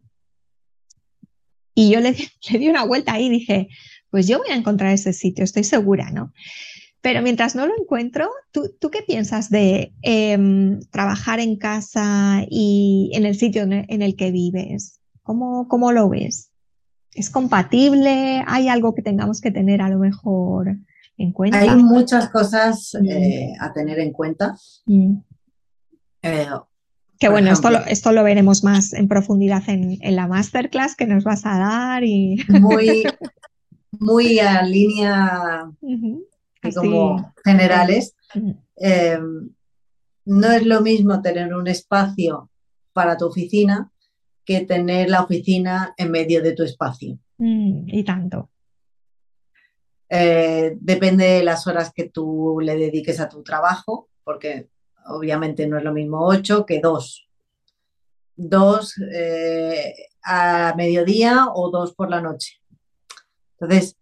Y yo le, di una vuelta ahí y dije, pues yo voy a encontrar ese sitio, estoy segura, ¿no? Pero mientras no lo encuentro, ¿tú, tú qué piensas de em, trabajar en casa y en el sitio en el, que vives? ¿Cómo, ¿Cómo, lo ves? ¿Es compatible? ¿Hay algo que tengamos que tener a lo mejor en cuenta? Hay muchas cosas mm. eh, a tener en cuenta. Mm. Eh, que bueno, esto, lo, esto lo veremos más en profundidad en, en, la masterclass que nos vas a dar. Y... Muy, muy a línea como generales, eh, no es lo mismo tener un espacio para tu oficina que tener la oficina en medio de tu espacio. Mm, y tanto. Eh, depende de las horas que tú le dediques a tu trabajo, porque obviamente no es lo mismo ocho que dos. Dos eh, a mediodía o dos por la noche. Entonces,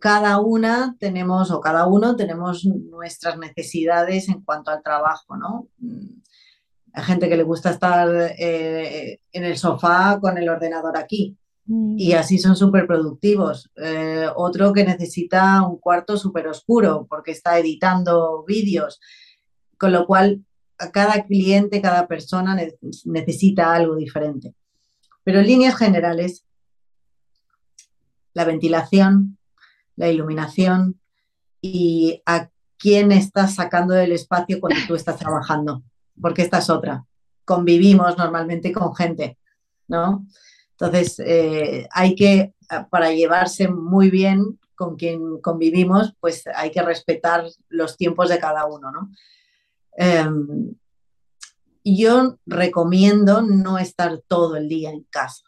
cada una tenemos o cada uno tenemos nuestras necesidades en cuanto al trabajo, ¿no? Hay gente que le gusta estar eh, en el sofá con el ordenador aquí mm. y así son súper productivos. Eh, otro que necesita un cuarto súper oscuro porque está editando vídeos, con lo cual cada cliente, cada persona necesita algo diferente. Pero en líneas generales, la ventilación, la iluminación y a quién estás sacando del espacio cuando tú estás trabajando, porque esta es otra. Convivimos normalmente con gente, ¿no? Entonces, eh, hay que, para llevarse muy bien con quien convivimos, pues hay que respetar los tiempos de cada uno, ¿no? Em, yo recomiendo no estar todo el día en casa,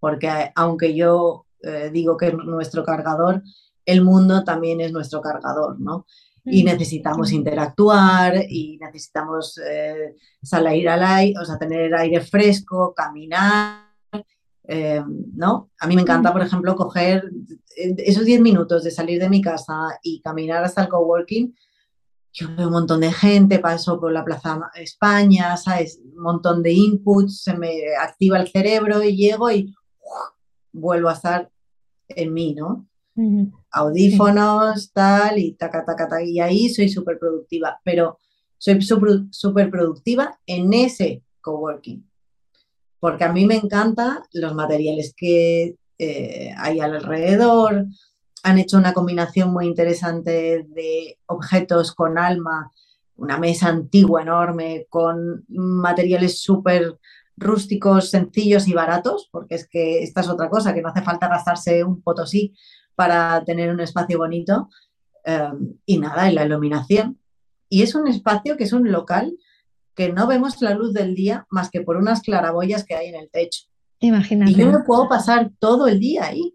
porque aunque yo eh, digo que nuestro cargador, el mundo también es nuestro cargador, ¿no? Y necesitamos interactuar y necesitamos eh, salir al aire, o sea, tener aire fresco, caminar, eh, ¿no? A mí me encanta, por ejemplo, coger esos 10 minutos de salir de mi casa y caminar hasta el coworking. Yo veo un montón de gente, paso por la Plaza España, ¿sabes? Un montón de inputs, se me activa el cerebro y llego y vuelvo a estar en mí, ¿no? Audífonos, tal, y taca, taca, taca, y ahí soy súper productiva, pero soy súper productiva en ese coworking, porque a mí me encantan los materiales que eh, hay alrededor, han hecho una combinación muy interesante de objetos con alma, una mesa antigua enorme con materiales súper rústicos, sencillos y baratos, porque es que esta es otra cosa, que no hace falta gastarse un potosí para tener un espacio bonito. Em, y nada, en la iluminación. Y es un espacio que es un local que no vemos la luz del día más que por unas claraboyas que hay en el techo. Imagínate. Y yo me puedo pasar todo el día ahí.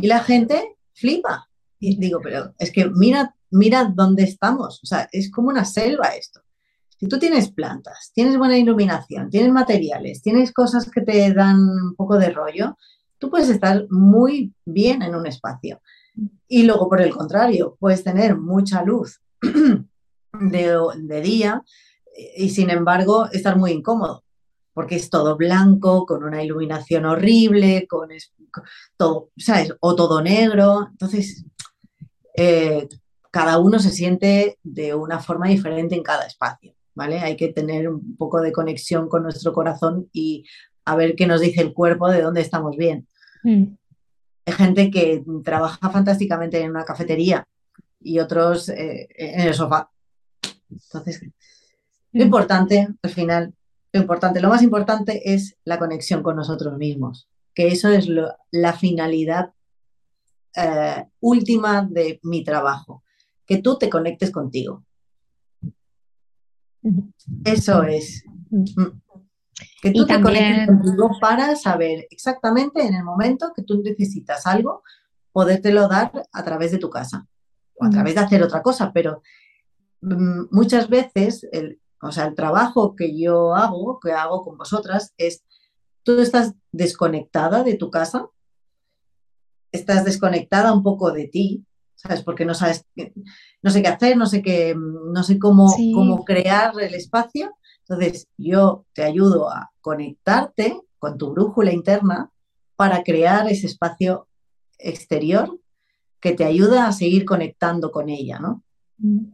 Y la gente flipa. Y digo, pero es que mira, mira dónde estamos. O sea, es como una selva esto. Si tú tienes plantas, tienes buena iluminación, tienes materiales, tienes cosas que te dan un poco de rollo, tú puedes estar muy bien en un espacio. Y luego, por el contrario, puedes tener mucha luz de, día y sin embargo estar muy incómodo, porque es todo blanco, con una iluminación horrible, con, todo, ¿sabes? O todo negro. Entonces, eh, cada uno se siente de una forma diferente en cada espacio. ¿vale? Hay que tener un poco de conexión con nuestro corazón y a ver qué nos dice el cuerpo de dónde estamos bien. Mm. Hay gente que trabaja fantásticamente en una cafetería y otros eh, en el sofá. Entonces, lo importante, al final, lo importante, lo más importante es la conexión con nosotros mismos. que eso es la finalidad eh, última de mi trabajo, que tú te conectes contigo. Eso es. Mm. Que tú te conectes contigo para saber exactamente en el momento que tú necesitas algo, podértelo dar a través de tu casa o a través de hacer otra cosa, pero mm, muchas veces el, o sea, el trabajo que yo hago, que hago con vosotras, es tú estás desconectada de tu casa, estás desconectada un poco de ti, ¿sabes? Porque no sabes, no sé qué hacer, no sé qué, no sé cómo, cómo crear el espacio. Entonces, yo te ayudo a conectarte con tu brújula interna para crear ese espacio exterior que te ayuda a seguir conectando con ella, ¿no? Mm,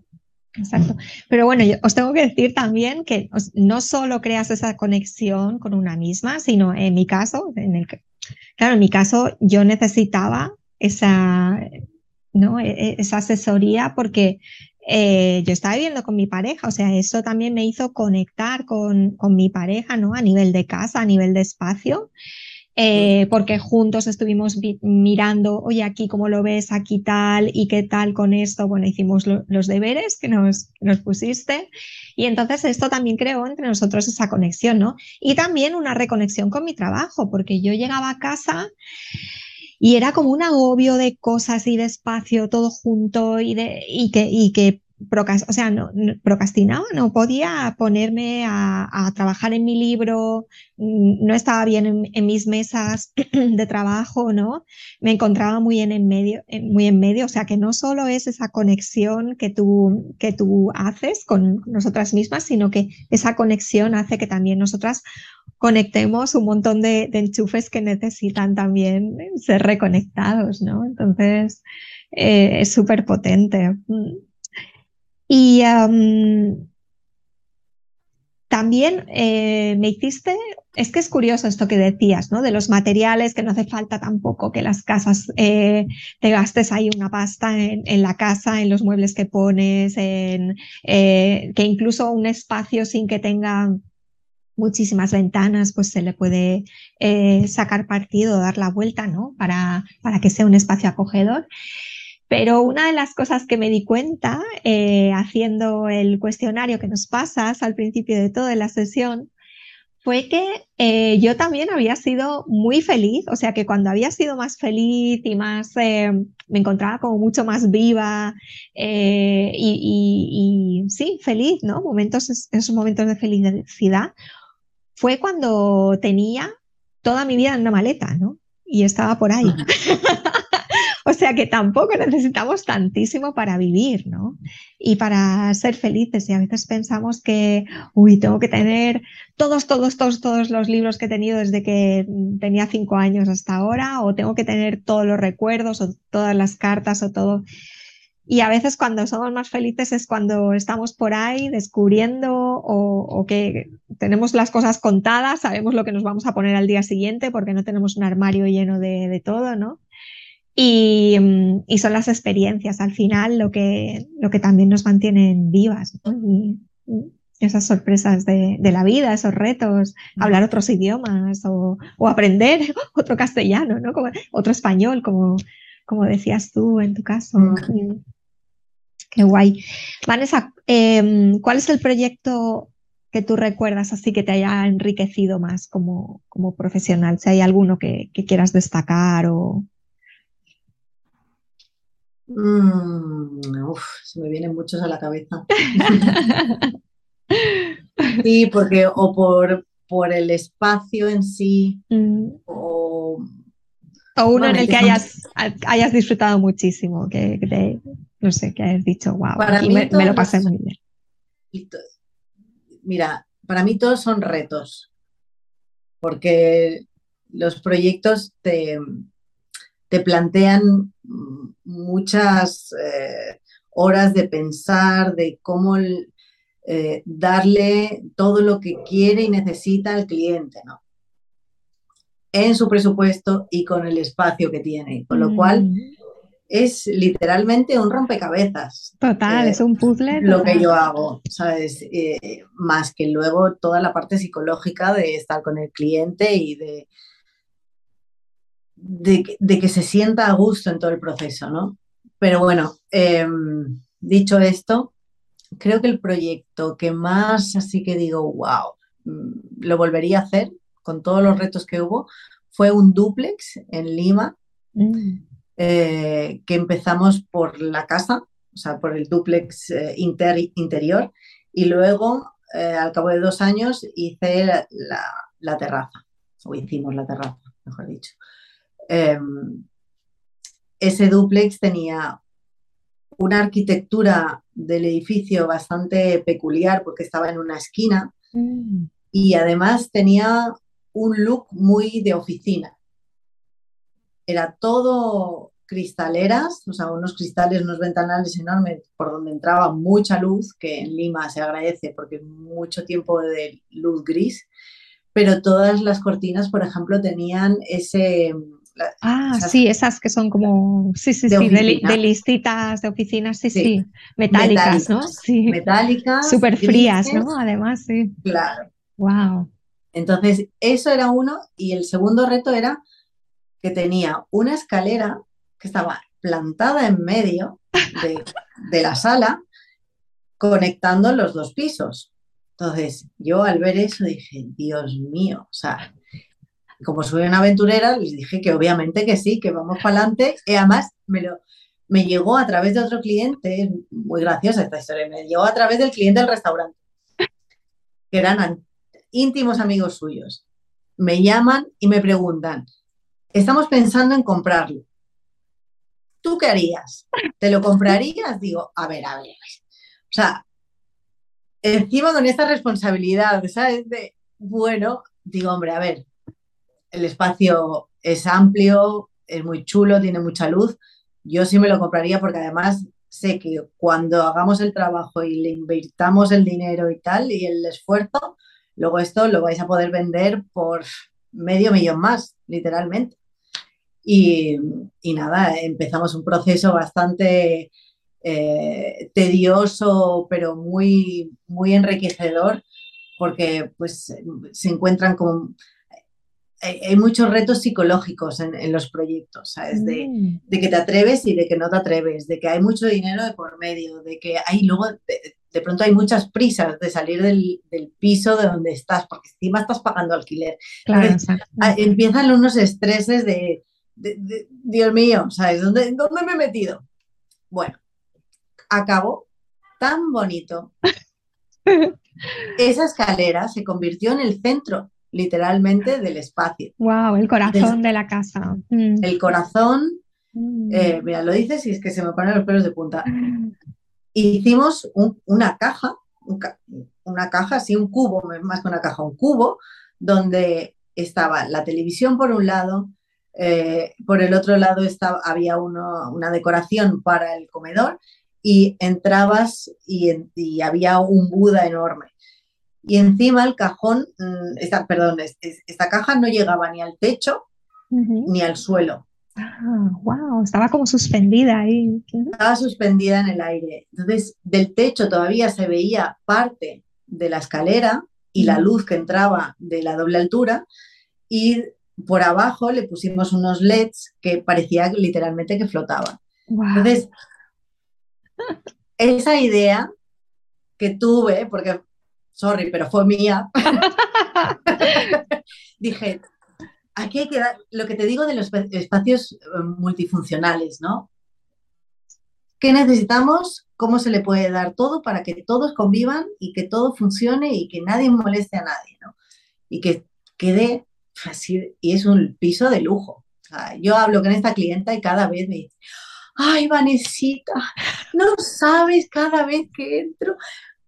exacto. Pero bueno, os tengo que decir también que no solo creas esa conexión con una misma, sino en mi caso, en el claro, en mi caso yo necesitaba esa, ¿no? E, e, esa asesoría porque eh, yo estaba viviendo con mi pareja, o sea, eso también me hizo conectar con, con mi pareja, ¿no? A nivel de casa, a nivel de espacio. Eh, porque juntos estuvimos mirando, oye, aquí cómo lo ves, aquí tal, y qué tal con esto. Bueno, hicimos los deberes que nos, nos pusiste. Y entonces esto también creó entre nosotros esa conexión, ¿no? Y también una reconexión con mi trabajo, porque yo llegaba a casa y era como un agobio de cosas y de espacio todo junto y, de, y, que, y que no, procrastinaba, no podía ponerme a, trabajar en mi libro, mm, no estaba bien en, mis mesas de trabajo, ¿no? Me encontraba muy en, medio, muy en medio, o sea, que no solo es esa conexión que tú, que tú haces con nosotras mismas, sino que esa conexión hace que también nosotras conectemos un montón de, enchufes que necesitan también ser reconectados, ¿no? Entonces, eh, es súper potente. Y también eh, me hiciste, es que es curioso esto que decías, ¿no? De los materiales, que no hace falta tampoco que las casas eh, te gastes ahí una pasta en, la casa, en los muebles que pones, en eh, que incluso un espacio sin que tenga muchísimas ventanas, pues se le puede sacar partido, dar la vuelta, ¿no? Para, para que sea un espacio acogedor. Pero una de las cosas que me di cuenta eh, haciendo el cuestionario que nos pasas al principio de toda la sesión fue que eh, yo también había sido muy feliz, o sea que cuando había sido más feliz y más, eh, me encontraba como mucho más viva y, sí, feliz, ¿no? Momentos, esos momentos de felicidad, fue cuando tenía toda mi vida en una maleta, ¿no? Y estaba por ahí. O sea que tampoco necesitamos tantísimo para vivir, ¿no? Y para ser felices. Y a veces pensamos que, uy, tengo que tener todos, todos, todos, todos los libros que he tenido desde que tenía cinco años hasta ahora, o tengo que tener todos los recuerdos, o todas las cartas, o todo. Y a veces cuando somos más felices es cuando estamos por ahí descubriendo o, que tenemos las cosas contadas, sabemos lo que nos vamos a poner al día siguiente porque no tenemos un armario lleno de, todo, ¿no? Mm, y, son las experiencias al final lo que, lo que también nos mantienen vivas. Y, esas sorpresas de, la vida, esos retos, hablar otros idiomas o, aprender otro castellano, ¿no? Como, otro español, como, como decías tú en tu caso. Qué guay. Vanessa, em, ¿cuál es el proyecto que tú recuerdas así que te haya enriquecido más como, como profesional? Si hay alguno que, que quieras destacar o, Mm, se me vienen muchos a la cabeza. sí, porque o por, por el espacio en sí, mm. o, uno en el que hayas, hayas disfrutado muchísimo, que, no sé, que hayas dicho, wow, para mí me, lo pasé muy bien. Mira, para mí todos son retos, porque los proyectos te, te plantean muchas eh, horas de pensar, de cómo eh, darle todo lo que quiere y necesita al cliente, ¿no? En su presupuesto y con el espacio que tiene. Con lo cual es literalmente un rompecabezas. Total, eh, es un puzzle. Lo que yo hago, ¿sabes? más que luego toda la parte psicológica de estar con el cliente y de de, que se sienta a gusto en todo el proceso, ¿no? Pero bueno, em, dicho esto, creo que el proyecto que más así que digo, wow, mm, lo volvería a hacer con todos los retos que hubo, fue un duplex en Lima, mm. eh, que empezamos por la casa, o sea, por el duplex eh, interior, y luego, eh, al cabo de dos años, hice la, la terraza, o hicimos la terraza, mejor dicho. Em, ese duplex tenía una arquitectura del edificio bastante peculiar porque estaba en una esquina mm. y además tenía un look muy de oficina. Era todo cristaleras, o sea, unos cristales, unos ventanales enormes por donde entraba mucha luz, que en Lima se agradece porque es mucho tiempo de luz gris, pero todas las cortinas, por ejemplo, tenían ese ah, sí, esas que son como, sí, sí, de sí, de, listitas de oficinas, sí, sí, metálicas, ¿no? Sí. Metálicas. Súper frías, ¿no? Además, sí. Claro. Wow. Entonces, eso era uno y el segundo reto era que tenía una escalera que estaba plantada en medio de, de la sala conectando los dos pisos. Entonces, yo al ver eso dije, Dios mío, o sea, como soy una aventurera, les dije que obviamente que sí, que vamos para adelante. Y además me, lo, me llegó a través de otro cliente, muy graciosa esta historia, me llegó a través del cliente del restaurante, que eran íntimos amigos suyos. Me llaman y me preguntan, estamos pensando en comprarlo. ¿Tú qué harías? ¿Te lo comprarías? Digo, a ver, a ver. O sea, encima con esta responsabilidad, ¿sabes? De, bueno, digo, hombre, a ver, el espacio es amplio, es muy chulo, tiene mucha luz. Yo sí me lo compraría porque además sé que cuando hagamos el trabajo y le invirtamos el dinero y tal y el esfuerzo, luego esto lo vais a poder vender por medio millón más, literalmente. Y, nada, empezamos un proceso bastante eh, tedioso, pero muy, muy enriquecedor, porque pues se encuentran con hay, muchos retos psicológicos en, los proyectos, ¿sabes? Mm. De, que te atreves y de que no te atreves, de que hay mucho dinero de por medio, de que hay luego, de, pronto hay muchas prisas de salir del, piso de donde estás, porque encima estás pagando alquiler. empiezan unos estreses de, Dios mío, ¿sabes? ¿Dónde, ¿Dónde me he metido? Bueno, acabó tan bonito. Esa escalera se convirtió en el centro literalmente del espacio. Wow, el corazón de la casa. Mm. El corazón, mm. eh, mira, lo dices y es que se me ponen los pelos de punta. Hicimos una caja, una caja, así un cubo, más que una caja, un cubo, donde estaba la televisión por un lado, eh, por el otro lado estaba, había una decoración para el comedor y entrabas y había un Buda enorme y encima el cajón, mm, esta, perdón, esta caja no llegaba ni al techo ni al suelo. wow, ah, estaba como suspendida ahí. Estaba suspendida en el aire. Entonces, del techo todavía se veía parte de la escalera y la luz que entraba de la doble altura y por abajo le pusimos unos LEDs que parecía literalmente que flotaban. Entonces, esa idea que tuve, porque sorry, pero fue mía, dije, aquí hay que dar, lo que te digo de los espacios eh, multifuncionales, ¿no? ¿Qué necesitamos? ¿Cómo se le puede dar todo para que todos convivan y que todo funcione y que nadie moleste a nadie, ¿no? Y que quede así, y es un piso de lujo. yo hablo con esta clienta y cada vez me dice, ay, Vanesita, no sabes cada vez que entro,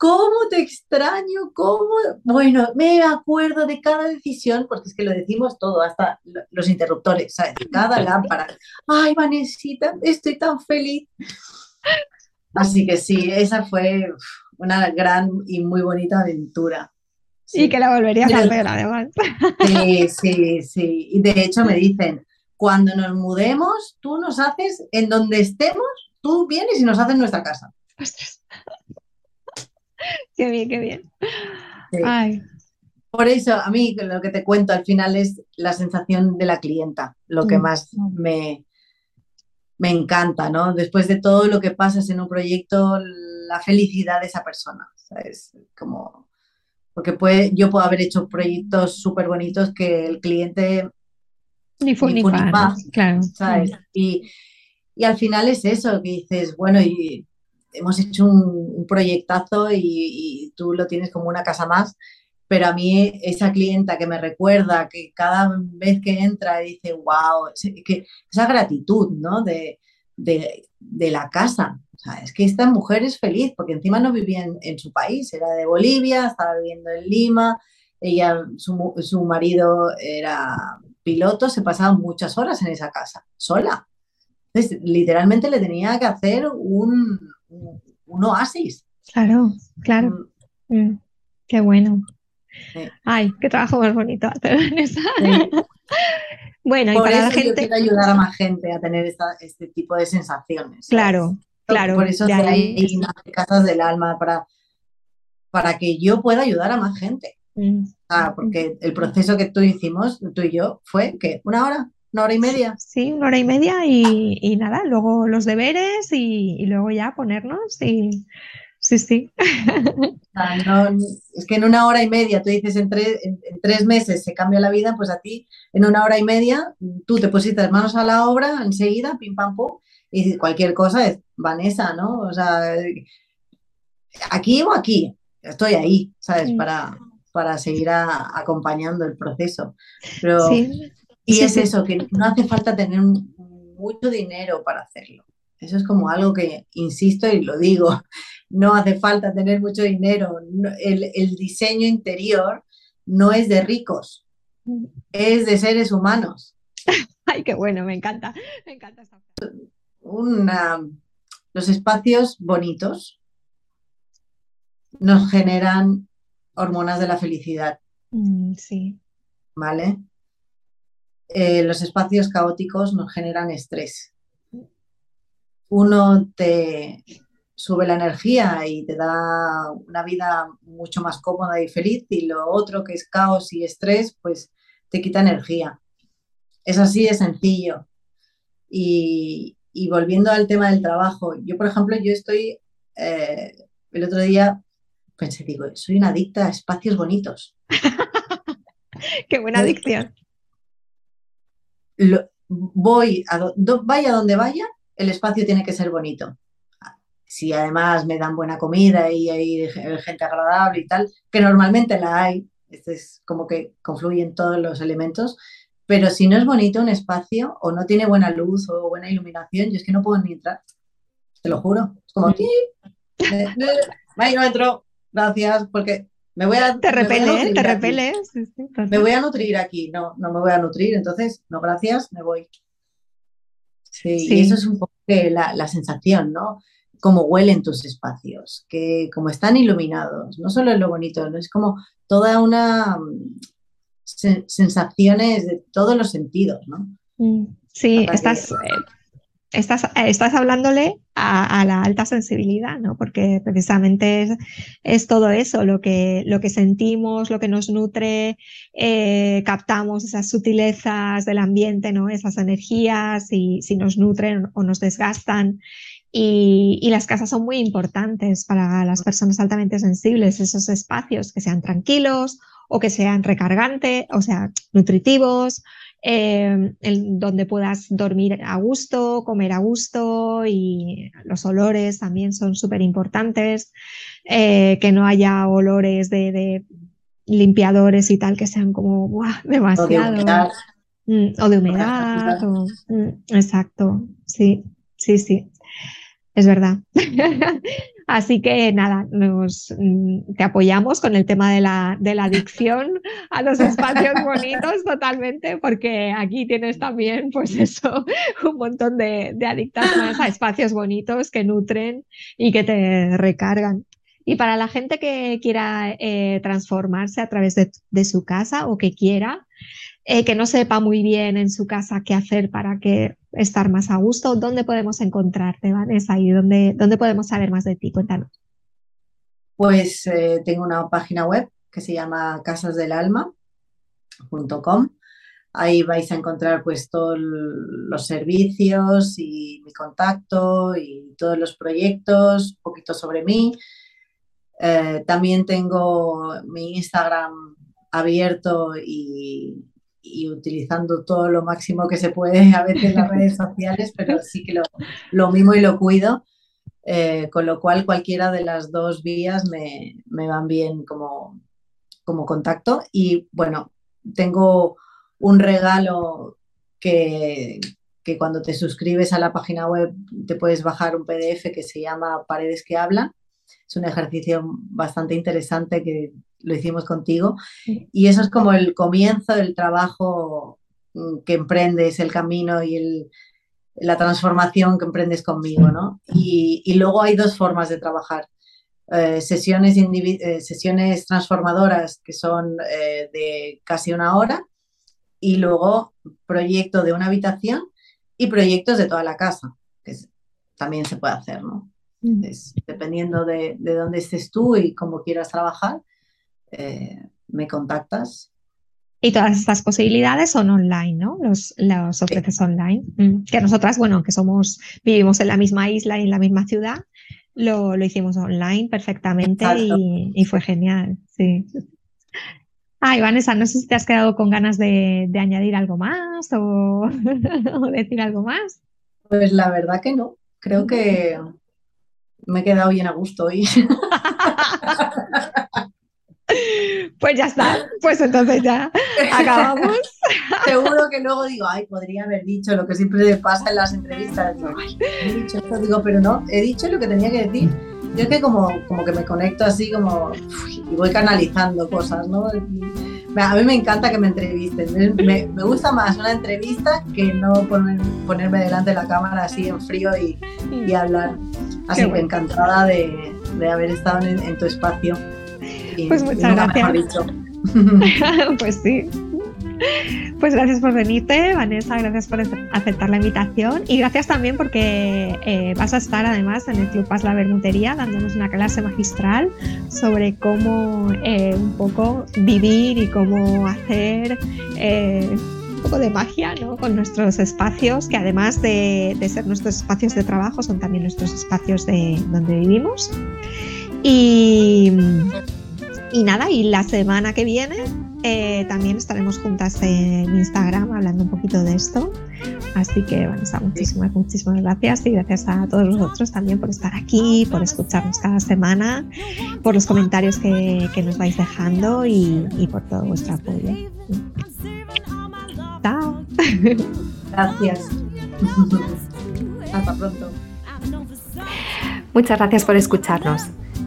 ¿Cómo te extraño? ¿Cómo? Bueno, me acuerdo de cada decisión, porque es que lo decimos todo, hasta los interruptores, ¿sabes? Cada lámpara. Ay, Vanesita, estoy tan feliz. Así que sí, esa fue una gran y muy bonita aventura. Sí. Y que la volverías a hacer, además. Sí, sí, sí. Y de hecho me dicen, cuando nos mudemos, tú nos haces, en donde estemos, tú vienes y nos haces nuestra casa. qué bien, qué bien. Ay. Por eso, a mí lo que te cuento al final es la sensación de la clienta, lo que Mm. más me, me encanta, ¿no? Después de todo lo que pasas en un proyecto, la felicidad de esa persona, ¿sabes? Como, porque puede, yo puedo haber hecho proyectos súper bonitos que el cliente, Ni fu Ni. Claro. ¿sabes? Y, y al final es eso, que dices, bueno, y hemos hecho un, proyectazo y, tú lo tienes como una casa más, pero a mí esa clienta que me recuerda, que cada vez que entra dice, wow, esa gratitud, ¿no? De, de, la casa. Es que esta mujer es feliz, porque encima no vivía en, su país, era de Bolivia, estaba viviendo en Lima, ella, su, su marido era piloto, se pasaba muchas horas en esa casa, sola. Entonces, literalmente le tenía que hacer un, un, oasis. Claro, claro. Mm, Mm, Qué bueno. Sí. Ay, qué trabajo más bonito hacer, Vanessa. sí. Bueno, y Por para eso la yo gente, quiero ayudar a más gente a tener esta- este tipo de sensaciones. ¿sabes? claro, claro, Por eso de ahí- nace Casas del Alma, para, para que yo pueda ayudar a más gente. Mm, Ah, porque el proceso que tú hicimos, tú y yo, fue que una hora, una hora y media. Sí, una hora y media y, y nada, luego los deberes y, y luego ya ponernos y sí, sí. No- es que en una hora y media, tú dices en tres, en, en tres meses se cambia la vida, pues a ti en una hora y media tú te pusiste las manos a la obra enseguida, pim pam pum, y cualquier cosa es Vanessa, ¿no? O sea, aquí o aquí, estoy ahí, ¿sabes? Para, para seguir a- acompañando el proceso. Pero, Sí, y sí, es sí. eso, que no hace falta tener mucho dinero para hacerlo. Eso es como algo que insisto y lo digo, no hace falta tener mucho dinero. El, el diseño interior no es de ricos, es de seres humanos. Ay, qué bueno, me encanta, me encanta esta. Una- los espacios bonitos nos generan hormonas de la felicidad, Mm, Sí, ¿vale? Eh, los espacios caóticos nos generan estrés. Uno te sube la energía y te da una vida mucho más cómoda y feliz y lo otro que es caos y estrés, pues te quita energía. Es así de sencillo. Y, y volviendo al tema del trabajo, yo por ejemplo, yo estoy, eh, el otro día pensé, digo, soy una adicta a espacios bonitos. qué buena adicción. Lo- voy a do- vaya donde vaya, el espacio tiene que ser bonito. Si además me dan buena comida y hay ge- gente agradable y tal, que normalmente la hay, este es como que confluyen todos los elementos, pero si no es bonito un espacio o no tiene buena luz o buena iluminación, yo es que no puedo ni entrar, te lo juro. Es como, Mm. "Ti, eh, eh, ahí no entro, gracias, porque me voy a... Te me voy a repele, nutrir te aquí. repele. sí, sí, Me voy a nutrir aquí, no, no me voy a nutrir, entonces, no, gracias, me voy. Sí, Sí. y eso es un poco la, la sensación, ¿no? Cómo huelen tus espacios, que como están iluminados, no solo es lo bonito, ¿no? Es como toda una mm, sen- sensaciones de todos los sentidos, ¿no? Mm, Sí, estás, eh, estás, eh, estás hablándole a, la alta sensibilidad, ¿no? Porque precisamente es, es todo eso, lo que, lo que sentimos, lo que nos nutre, eh, captamos esas sutilezas del ambiente, ¿no? Esas energías, y si nos nutren o nos desgastan. Y, y las casas son muy importantes para las personas altamente sensibles, esos espacios que sean tranquilos o que sean recargantes, o sea, nutritivos, eh, el- donde puedas dormir a gusto, comer a gusto y los olores también son súper importantes, eh, que no haya olores de, de limpiadores y tal que sean como ¡buah! O de demasiado humedad, Mm, o de humedad o- mm, exacto, sí, sí, sí, es verdad. Así que nada, nos, mm, te apoyamos con el tema de la, de la adicción a los espacios bonitos totalmente, porque aquí tienes también, pues eso, un montón de, de adictas más a espacios bonitos que nutren y que te recargan. Y para la gente que quiera eh, transformarse a través de, de su casa o que quiera, eh, que no sepa muy bien en su casa qué hacer para que estar más a gusto, ¿dónde podemos encontrarte, Vanessa? ¿Y dónde, dónde podemos saber más de ti? Cuéntanos. Pues eh, tengo una página web que se llama casasdelalma.com. Ahí vais a encontrar pues todos los servicios y mi contacto y todos los proyectos, un poquito sobre mí. Eh, también tengo mi Instagram abierto y, utilizando todo lo máximo que se puede a veces en las redes sociales, pero sí que lo, lo mimo y lo cuido. Eh, con lo cual cualquiera de las dos vías me, me van bien como, como contacto. Y bueno, tengo un regalo que, que cuando te suscribes a la página web te puedes bajar un PDF que se llama Paredes que hablan. Es un ejercicio bastante interesante que lo hicimos contigo. Y eso es como el comienzo del trabajo mm, que emprendes, el camino y el, la transformación que emprendes conmigo, ¿no? Y, luego hay dos formas de trabajar. Eh, sesiones, eh, sesiones transformadoras que son eh, de casi una hora y luego proyecto de una habitación y proyectos de toda la casa, que también se puede hacer, ¿no? dependiendo de, de, dónde estés tú y cómo quieras trabajar, eh, me contactas. Y todas estas posibilidades son online, ¿no? Los, los ofreces online. Mm. Que nosotras, bueno, que somos, vivimos en la misma isla y en la misma ciudad, lo, lo hicimos online perfectamente y, y, fue genial, sí. Ay, Vanessa, no sé si te has quedado con ganas de, añadir algo más o, decir algo más. Pues la verdad que no. Creo que me he quedado bien a gusto hoy. Pues ya está, pues entonces ya acabamos. Seguro que luego digo, ay, podría haber dicho lo que siempre pasa en las entrevistas. he dicho esto, digo, pero no, he dicho lo que tenía que decir. Yo es que como, como que me conecto así como y voy canalizando cosas, ¿no? A mí me encanta que me entrevisten. Me, gusta más una entrevista que no ponerme delante de la cámara así en frío y, y hablar. Así que encantada de, de, haber estado en, en tu espacio. Pues muchas gracias. pues sí. Pues gracias por venirte, Vanessa, gracias por aceptar la invitación y gracias también porque eh, vas a estar además en el Club Paz La Bermutería dándonos una clase magistral sobre cómo eh, un poco vivir y cómo hacer eh, un poco de magia ¿no? con nuestros espacios, que además de, de, ser nuestros espacios de trabajo son también nuestros espacios de donde vivimos. Y y nada, y la semana que viene eh, también estaremos juntas en Instagram hablando un poquito de esto. Así que, bueno, muchísimas, muchísimas gracias y gracias a todos vosotros también por estar aquí, por escucharnos cada semana, por los comentarios que, nos vais dejando y, y por todo vuestro apoyo. Chao. Gracias. Hasta pronto. Muchas gracias por escucharnos.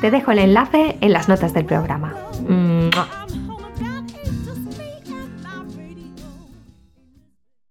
Te dejo el enlace en las notas del programa.